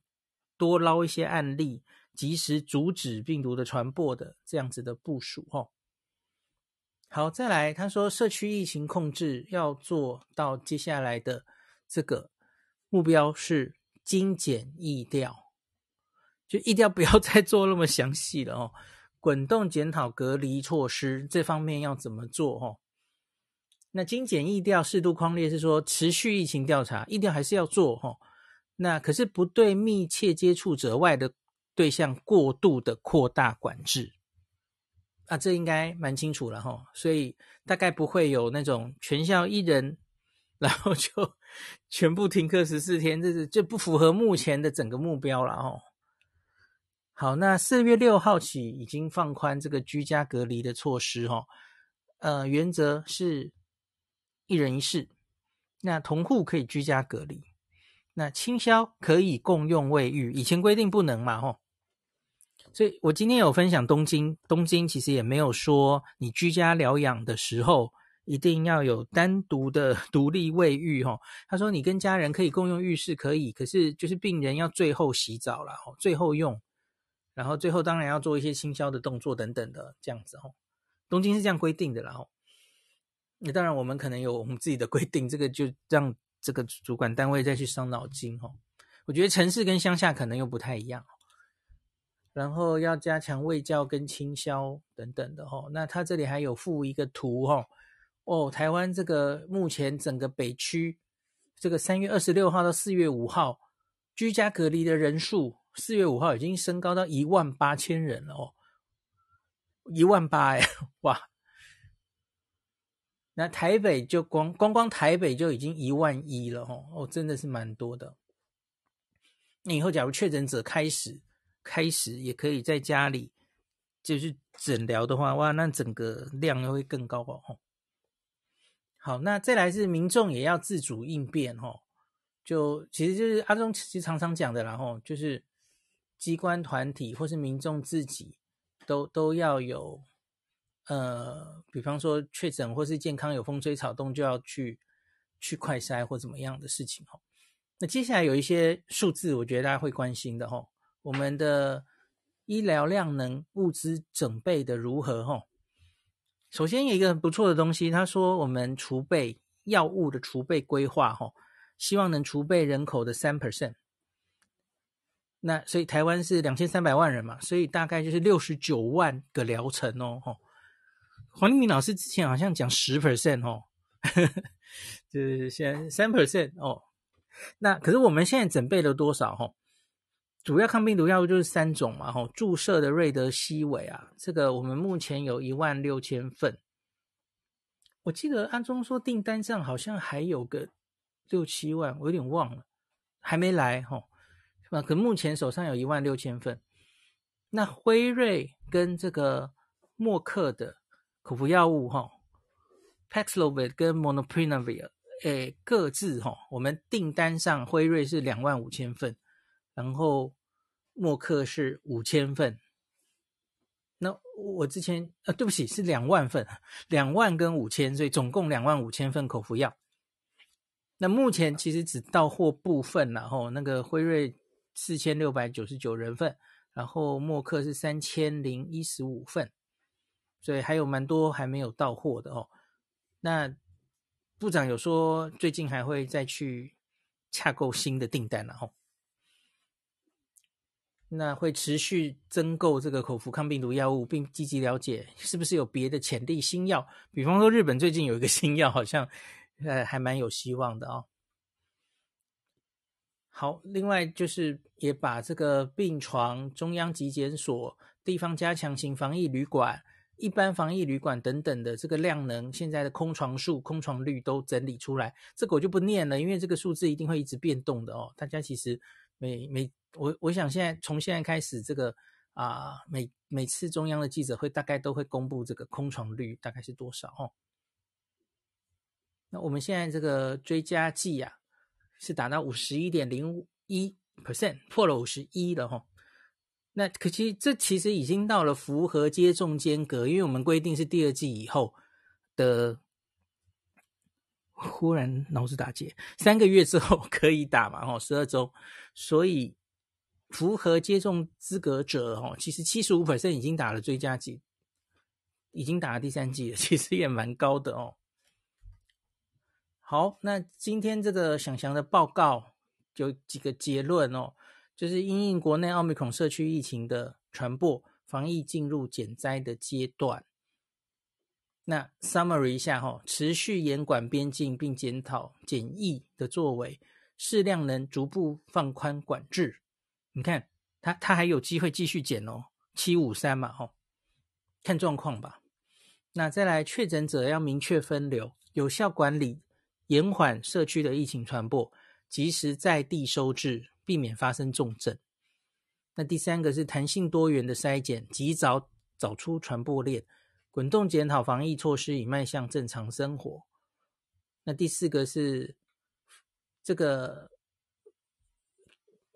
Speaker 1: 多捞一些案例，及时阻止病毒的传播的这样子的部署吼。好，再来，他说社区疫情控制要做到接下来的这个目标是精简疫调，就一定要不要 再做那么详细了哦。滚动检讨隔离措施这方面要怎么做？哦，那精简易调适度框列是说持续疫情调查，疫调还是要做哈。那可是不对密切接触者外的对象过度的扩大管制啊，这应该蛮清楚了哈。所以大概不会有那种全校一人，然后就 全部停课十四天，这是就不符合目前的整个目标了哦。好，那四月六号起已经放宽这个居家隔离的措施，哈，呃，原则是一人一室，那同户可以居家隔离，那清消可以共用卫浴，以前规定不能嘛，哈，所以我今天有分享东京，东京其实也没有说你居家疗养的时候一定要有单独的 独立卫浴，哈，他说你跟家人可以共用浴室可以，可是就是病人要最后洗澡了，哈，最后用。然后最后当然要做一些清消的动作等等的这样子哦，东京是这样规定的啦哦。那当然我们可能有我们自己的规定，这个就让这个主管单位再去伤脑筋哦。我觉得城市跟乡下可能又不太一样。然后要加强卫教跟清消等等的哦。那他这里还有附一个图哦。哦，台湾这个目前整个北区这个三月二十六号到四月五号居家隔离的人数。四月五号已经升高到一万八千人了哦，一万八哎，哇！那台北就光光光台北就已经一万一了哦，哦，真的是蛮多的。那以后假如确诊者开始开始也可以在家里就是诊疗的话，哇，那整个量又会更高哦。好，那再来是民众也要自主应变哦。就其实就是阿中其实常常讲的，然后就是机关团体或是民众自己都都要有，呃，比方说确诊或是健康有风吹草动就要去去快筛或怎么样的事情哦。那接下来有一些数字，我觉得大家会关心的哦，我们的医疗量能物资准备的如何哦？首先有一个很不错的东西，他说我们储备药物的储备规划哦。希望能储备人口的三 percent，那所以台湾是两千三百万人嘛，所以大概就是六十九万个疗程哦。黄立明老师之前好像讲十 percent 哦，就是现在三 percent 哦。那可是我们现在准备了多少？哦，主要抗病毒药物就是三种嘛，吼，注射的瑞德西韦啊，这个我们目前有一万六千份。我记得安中说订单上好像还有个。六七万，我有点忘了，还没来哈，那？可目前手上有一万六千份。那辉瑞跟这个默克的口服药物哈，Paxlovid 跟 Molnupiravir，诶，各自哈，我们订单上辉瑞是两万五千份，然后默克是五千份。那我之前啊，对不起，是两万份，两万跟五千，所以总共两万五千份口服药。那目前其实只到货部分，然后那个辉瑞四千六百九十九人份，然后默克是三千零一十五份，所以还有蛮多还没有到货的哦。那部长有说最近还会再去洽购新的订单，然后那会持续增购这个口服抗病毒药物，并积极了解是不是有别的潜力新药，比方说日本最近有一个新药好像。呃，还蛮有希望的哦。好，另外就是也把这个病床、中央急检所、地方加强型防疫旅馆、一般防疫旅馆等等的这个量能，现在的空床数、空床率都整理出来。这个我就不念了，因为这个数字一定会一直变动的哦。大家其实每每我我想现在从现在开始，这个啊每每次中央的记者会大概都会公布这个空床率大概是多少哦。那我们现在这个追加剂啊，是达到五十一点零一 percent，破了五十一了哈。那可其实这其实已经到了符合接种间隔，因为我们规定是第二季以后的。忽然脑子打结，三个月之后 可以打嘛？哈，十二周，所以符合接种资格者哈，其实七十五 percent 已经打了追加剂，已经打了第三剂了，其实也蛮高的哦。好，那今天这个祥祥的报告有几个结论哦，就是因应国内奥密克社区疫情的传播，防疫进入减灾的阶段。那 summary 一下哈、哦，持续严管边境并检讨检疫的作为，适量能逐步放宽管制。你看，他他还有机会继续减哦，七五三嘛、哦，看状况吧。那再来，确诊者要明确分流，有效管理。延缓社区的疫情传播，及时在地收治，避免发生重症。那第三个是弹性多元的筛检，及早找出传播链，滚动检讨防疫措施，以迈向正常生活。那第四个是这个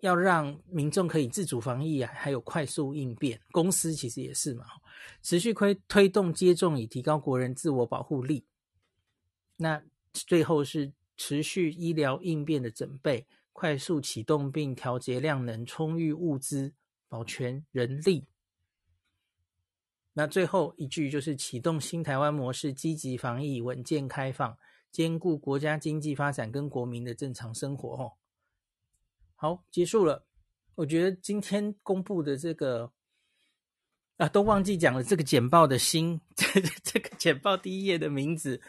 Speaker 1: 要让民众可以自主防疫啊，还有快速应变。公司其实也是嘛，持续推推动接种，以提高国人自我保护力。那最后是持续医疗应变的准备，快速启动并调节量能，充裕物资，保全人力。那最后一句就是启动新台湾模式，积极防疫，稳健开放，兼顾国家经济发展跟国民的正常生活。哦，好，结束了。我觉得今天公布的这个啊，都忘记讲了这个简报的新这 这个简报第一页的名字。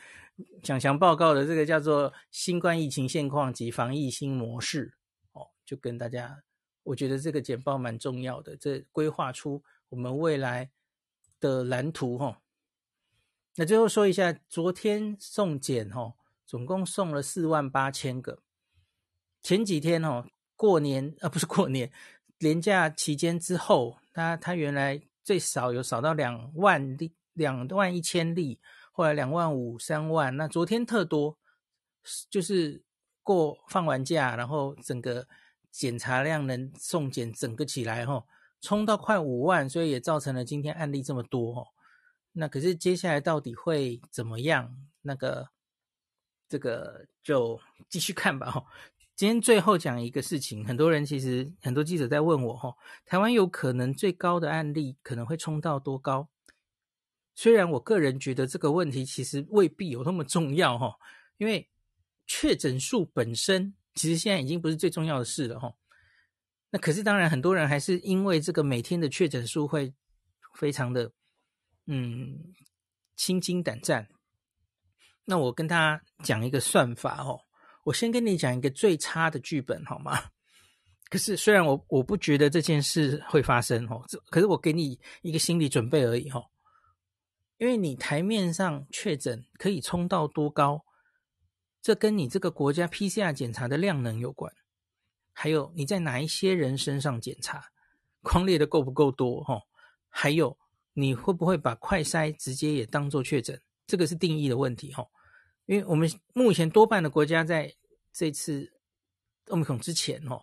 Speaker 1: 祥祥报告的这个叫做“新冠疫情现况及防疫新模式”，哦，就跟大家，我觉得这个简报蛮重要的，这规划出我们未来的蓝图，哈。那最后说一下，昨天送检哦，总共送了四万八千个。前几天哦，过年啊，不是过年，年假期间之后，他他原来最少有少到两万例，两万一千例，后来两万五、三万。那昨天特多，就是过放完假，然后整个检查量能送检整个起来哦，冲到快五万，所以也造成了今天案例这么多哦。那可是接下来到底会怎么样？那个这个就继续看吧。哈，今天最后讲一个事情，很多人其实很多记者在问我，哈，台湾有可能最高的案例可能会冲到多高？虽然我个人觉得这个问题其实未必有那么重要，哈，因为确诊数本身其实现在已经不是最重要的事了，哈。那可是当然，很多人还是因为这个每天的确诊数会非常的。嗯，心惊胆战。那我跟大家讲一个算法哦。我先跟你讲一个最差的剧本好吗？可是虽然我我不觉得这件事会发生哦，这可是我给你一个心理准备而已哈。因为你台面上确诊可以冲到多高，这跟你这个国家 PCR 检查的量能有关，还有你在哪一些人身上检查，匡列的够不够多哈？还有。你会不会把快筛直接也当做确诊？这个是定义的问题哈。因为我们目前多半的国家在这次 Omicron 之前哈，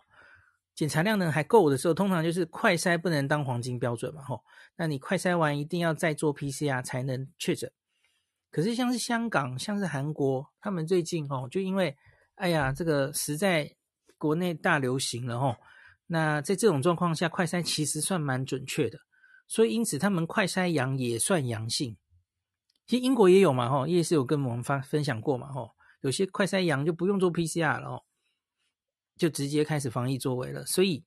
Speaker 1: 检查量能还够的时候，通常就是快筛不能当黄金标准嘛吼。那你快筛完一定要再做 PCR 才能确诊。可是像是香港、像是韩国，他们最近哦，就因为哎呀这个实在国内大流行了吼。那在这种状况下，快筛其实算蛮准确的。所以，因此他们快筛阳也算阳性。其实英国也有嘛，吼，也是有跟我们发分享过嘛，吼，有些快筛阳就不用做 PCR 了，哦，就直接开始防疫作为了。所以，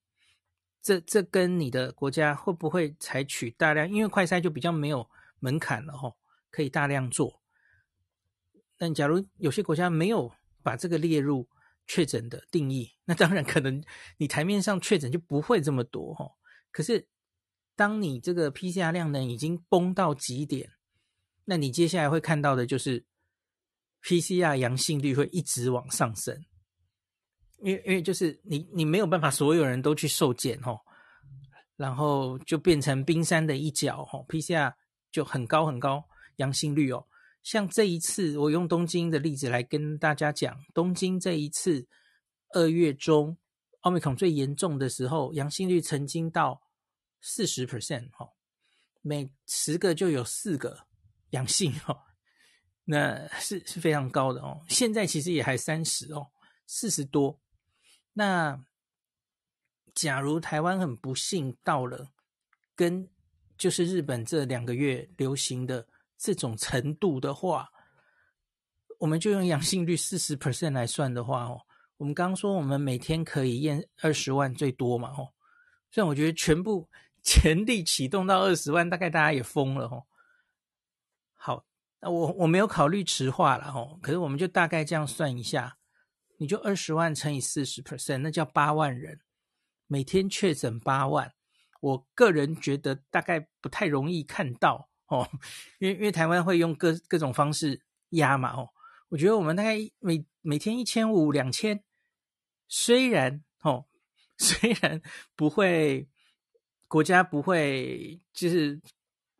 Speaker 1: 这这跟你的国家会不会采取大量？因为快筛就比较没有门槛了，哈，可以大量做。但假如有些国家没有把这个列入确诊的定义，那当然可能你台面上确诊就不会这么多，哈。可是。当你这个 PCR 量能已经崩到极点，那你接下来会看到的就是 PCR 阳性率会一直往上升，因为因为就是你你没有办法所有人都去受检哦，然后就变成冰山的一角吼，PCR 就很高很高阳性率哦。像这一次我用东京的例子来跟大家讲，东京这一次二月中 Omicron 最严重的时候，阳性率曾经到。四十 percent 哈，每十个就有四个阳性哈，那是是非常高的哦。现在其实也还三十哦，四十多。那假如台湾很不幸到了跟就是日本这两个月流行的这种程度的话，我们就用阳性率四十 percent 来算的话哦，我们刚说我们每天可以验二十万最多嘛哦，所以我觉得全部。全力启动到二十万，大概大家也疯了吼。好，那我我没有考虑迟化了吼，可是我们就大概这样算一下，你就二十万乘以四十 percent，那叫八万人，每天确诊八万。我个人觉得大概不太容易看到哦，因为因为台湾会用各各种方式压嘛哦。我觉得我们大概每每天一千五两千，虽然哦，虽然不会。国家不会，就是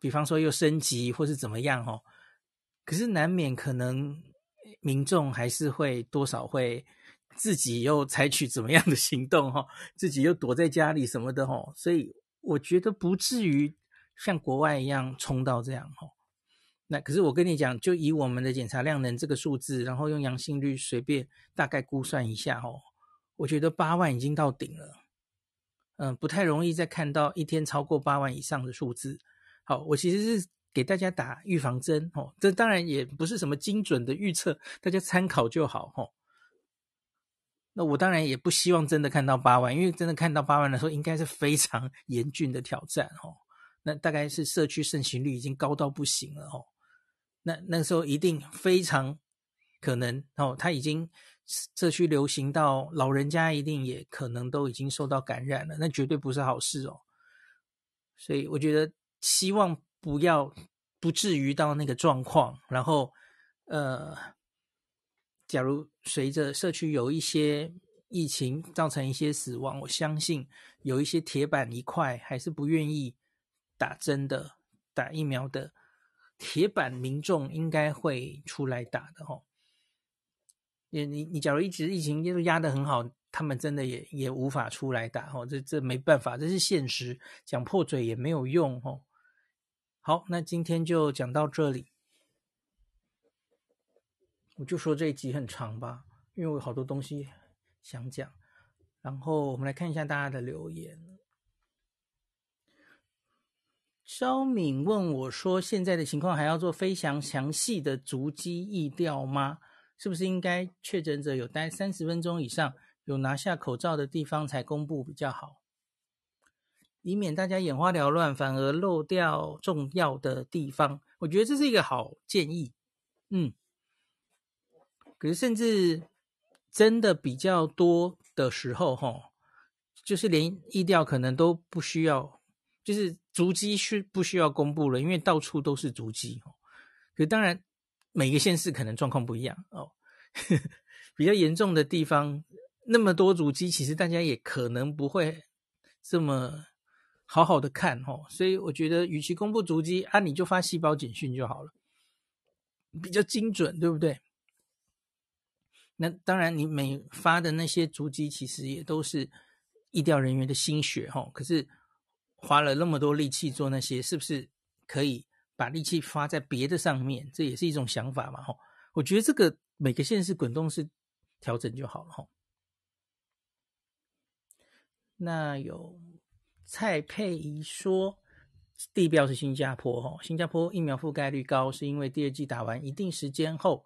Speaker 1: 比方说又升级或是怎么样哦，可是难免可能民众还是会多少会自己又采取怎么样的行动哈，自己又躲在家里什么的哈，所以我觉得不至于像国外一样冲到这样哈。那可是我跟你讲，就以我们的检查量能这个数字，然后用阳性率随便大概估算一下哦，我觉得八万已经到顶了。嗯，不太容易再看到一天超过八万以上的数字。好，我其实是给大家打预防针哦，这当然也不是什么精准的预测，大家参考就好哦。那我当然也不希望真的看到八万，因为真的看到八万的时候，应该是非常 严峻的挑战哦。那大概是社区盛行率已经高到不行了哦。那那时候一定非常可能哦，他已经。社区流行到老人家一定也可能都已经受到感染了，那绝对不是好事哦。所以我觉得希望不要不至于到那个状况。然后，呃，假如随着社区有一些疫情造成一些死亡，我相信有一些铁板一块还是不愿意打针的、打疫苗的铁板民众应该会出来打的吼。你你你，假如一直疫情又压得很好。他们真的也也无法出来打哦，这这没办法，这是现实，讲破嘴也没有用哦。好，那今天就讲到这里，我就说这一集很长吧，因为我有好多东西想讲。然后我们来看一下大家的留言。肖敏问我说：“现在的情况还要做非常详细的足迹疫调吗？是不是应该确诊者有待三十分钟以上？”有拿下口罩的地方才公布比较好，以免大家眼花缭乱，反而漏掉重要的地方。我觉得这是一个好建议，嗯。可是甚至真的比较多的时候，哈，就是连疫调可能都不需要，就是足迹需不需要公布了，因为到处都是足迹。可当然每个县市可能状况不一样哦，比较严重的地方。那么多足迹，其实大家也可能不会这么好好的看哦，所以我觉得，与其公布足迹，啊，你就发细胞简讯就好了，比较精准，对不对？那当然，你每发的那些足迹，其实也都是疫调人员的心血哈。可是花了那么多力气做那些，是不是可以把力气发在别的上面？这也是一种想法嘛哈。我觉得这个每个县市滚动式调整就好了哈。那有蔡佩仪说，地标是新加坡哈，新加坡疫苗覆盖率高，是因为第二季打完一定时间后，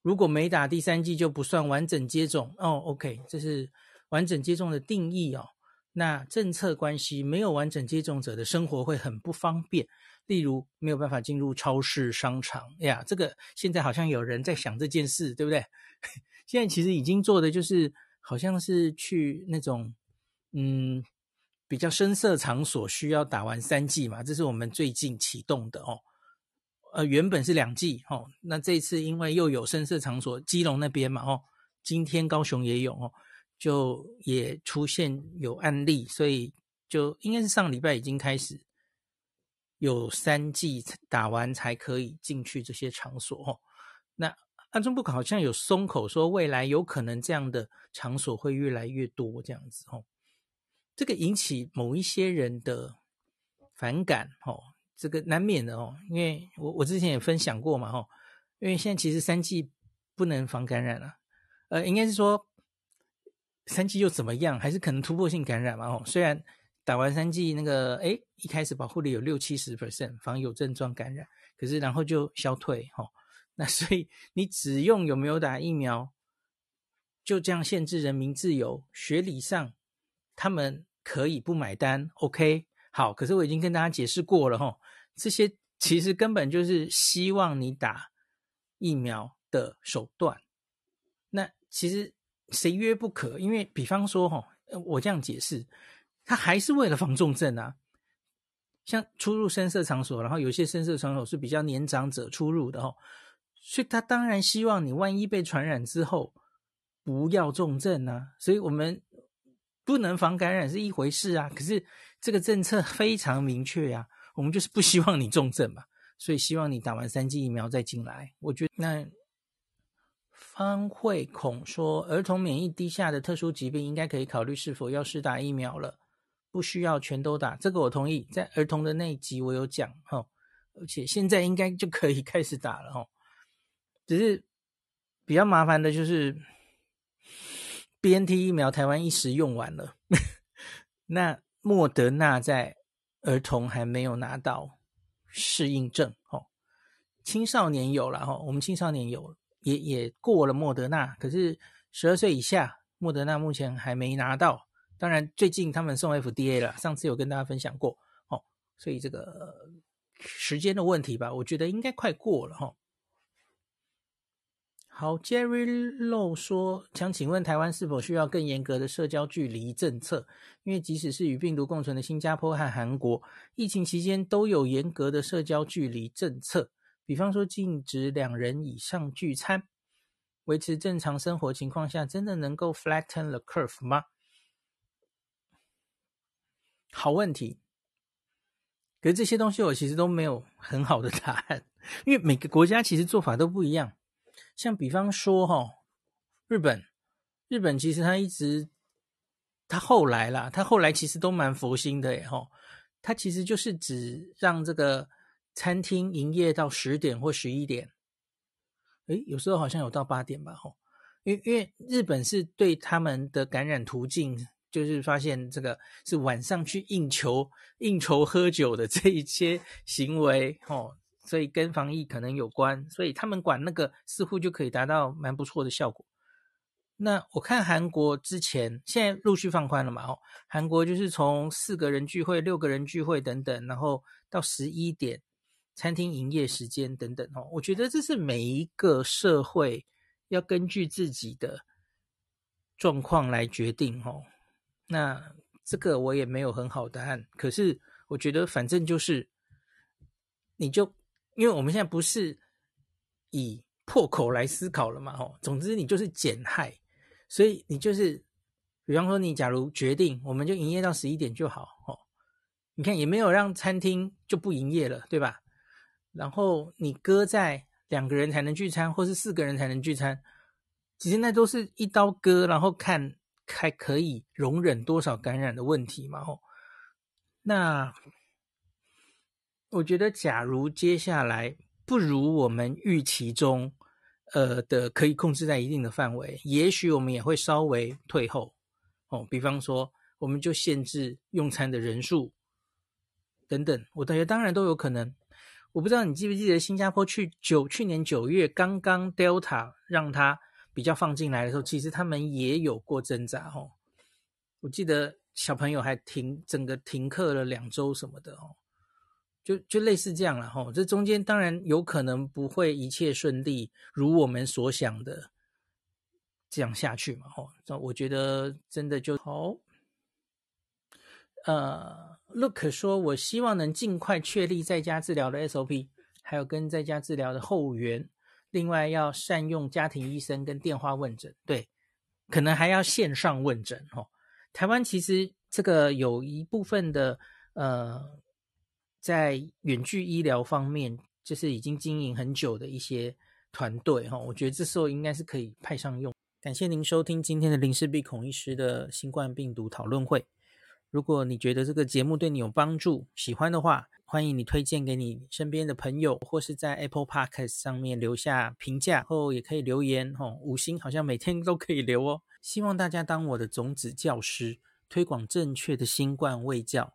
Speaker 1: 如果没打第三季就不算完整接种哦。OK，这是完整接种的定义哦。那政策关系，没有完整接种者的生活会很不方便，例如没有办法进入超市、商场呀。这个现在好像有人在想这件事，对不对？现在其实已经做的就是，好像是去那种。嗯，比较声色场所需要打完三剂嘛，这是我们最近启动的哦。呃，原本是两剂哦，那这次因为又有声色场所，基隆那边嘛哦，今天高雄也有哦，就也出现有案例，所以就应该是上礼拜已经开始有三剂打完才可以进去这些场所哦。那安中部好像有松口说，未来有可能这样的场所会越来越多这样子哦。这个引起某一些人的反感，哦，这个难免的哦，因为我我之前也分享过嘛，哦，因为现在其实三剂不能防感染了，呃，应该是说三剂又怎么样，还是可能突破性感染嘛，哦，虽然打完三剂那个，哎，一开始保护力有六七十 percent 防有症状感染，可是然后就消退，哦，那所以你只用有没有打疫苗，就这样限制人民自由，学理上他们。可以不买单，OK，好。可是我已经跟大家解释过了哈，这些其实根本就是希望你打疫苗的手段。那其实谁约不可？因为比方说哈，我这样解释，他还是为了防重症啊。像出入声色场所，然后有些声色场所是比较年长者出入的哈，所以他当然希望你万一被传染之后不要重症啊。所以我们。不能防感染是一回事啊，可是这个政策非常明确呀，我们就是不希望你重症嘛，所以希望你打完三剂疫苗再进来。我觉得那方慧孔说，儿童免疫低下的特殊疾病应该可以考虑是否要试打疫苗了，不需要全都打。这个我同意，在儿童的那一集我有讲哈，而且现在应该就可以开始打了哈，只是比较麻烦的就是。BNT 疫苗台湾一时用完了，那莫德纳在儿童还没有拿到适应症哦，青少年有了哈，我们青少年有也也过了莫德纳，可是十二岁以下莫德纳目前还没拿到，当然最近他们送 FDA 了，上次有跟大家分享过哦，所以这个时间的问题吧，我觉得应该快过了哈。好，Jerry Low 说，想请问台湾是否需要更严格的社交距离政策？因为即使是与病毒共存的新加坡和韩国，疫情期间都有严格的社交距离政策，比方说禁止两人以上聚餐。维持正常生活情况下，真的能够 flatten the curve 吗？好问题。可是这些东西我其实都没有很好的答案，因为每个国家其实做法都不一样。像比方说哈，日本，日本其实他一直，他后来啦，他后来其实都蛮佛心的耶吼，他其实就是只让这个餐厅营业到十点或十一点，诶，有时候好像有到八点吧吼，因为因为日本是对他们的感染途径，就是发现这个是晚上去应酬应酬喝酒的这一些行为吼。所以跟防疫可能有关，所以他们管那个似乎就可以达到蛮不错的效果。那我看韩国之前现在陆续放宽了嘛？哦，韩国就是从四个人聚会、六个人聚会等等，然后到十一点餐厅营业时间等等。哦，我觉得这是每一个社会要根据自己的状况来决定。哦，那这个我也没有很好答案。可是我觉得反正就是你就。因为我们现在不是以破口来思考了嘛，吼，总之你就是减害，所以你就是，比方说你假如决定，我们就营业到十一点就好，哦，你看也没有让餐厅就不营业了，对吧？然后你搁在两个人才能聚餐，或是四个人才能聚餐，其实那都是一刀割，然后看还可以容忍多少感染的问题嘛，吼，那。我觉得，假如接下来不如我们预期中，呃的可以控制在一定的范围，也许我们也会稍微退后哦。比方说，我们就限制用餐的人数等等。我觉得当然都有可能。我不知道你记不记得，新加坡去九去年九月刚刚 Delta 让它比较放进来的时候，其实他们也有过挣扎哦。我记得小朋友还停整个停课了两周什么的哦。就就类似这样了哈，这中间当然有可能不会一切顺利，如我们所想的这样下去嘛哈。那我觉得真的就好。呃，Look 说，我希望能尽快确立在家治疗的 SOP，还有跟在家治疗的后援。另外要善用家庭医生跟电话问诊，对，可能还要线上问诊哈。台湾其实这个有一部分的呃。在远距医疗方面，就是已经经营很久的一些团队哈，我觉得这时候应该是可以派上用。感谢您收听今天的林氏璧孔医师的新冠病毒讨论会。如果你觉得这个节目对你有帮助，喜欢的话，欢迎你推荐给你身边的朋友，或是在 Apple Podcast 上面留下评价，后也可以留言哈，五星好像每天都可以留哦。希望大家当我的种子教师，推广正确的新冠卫教。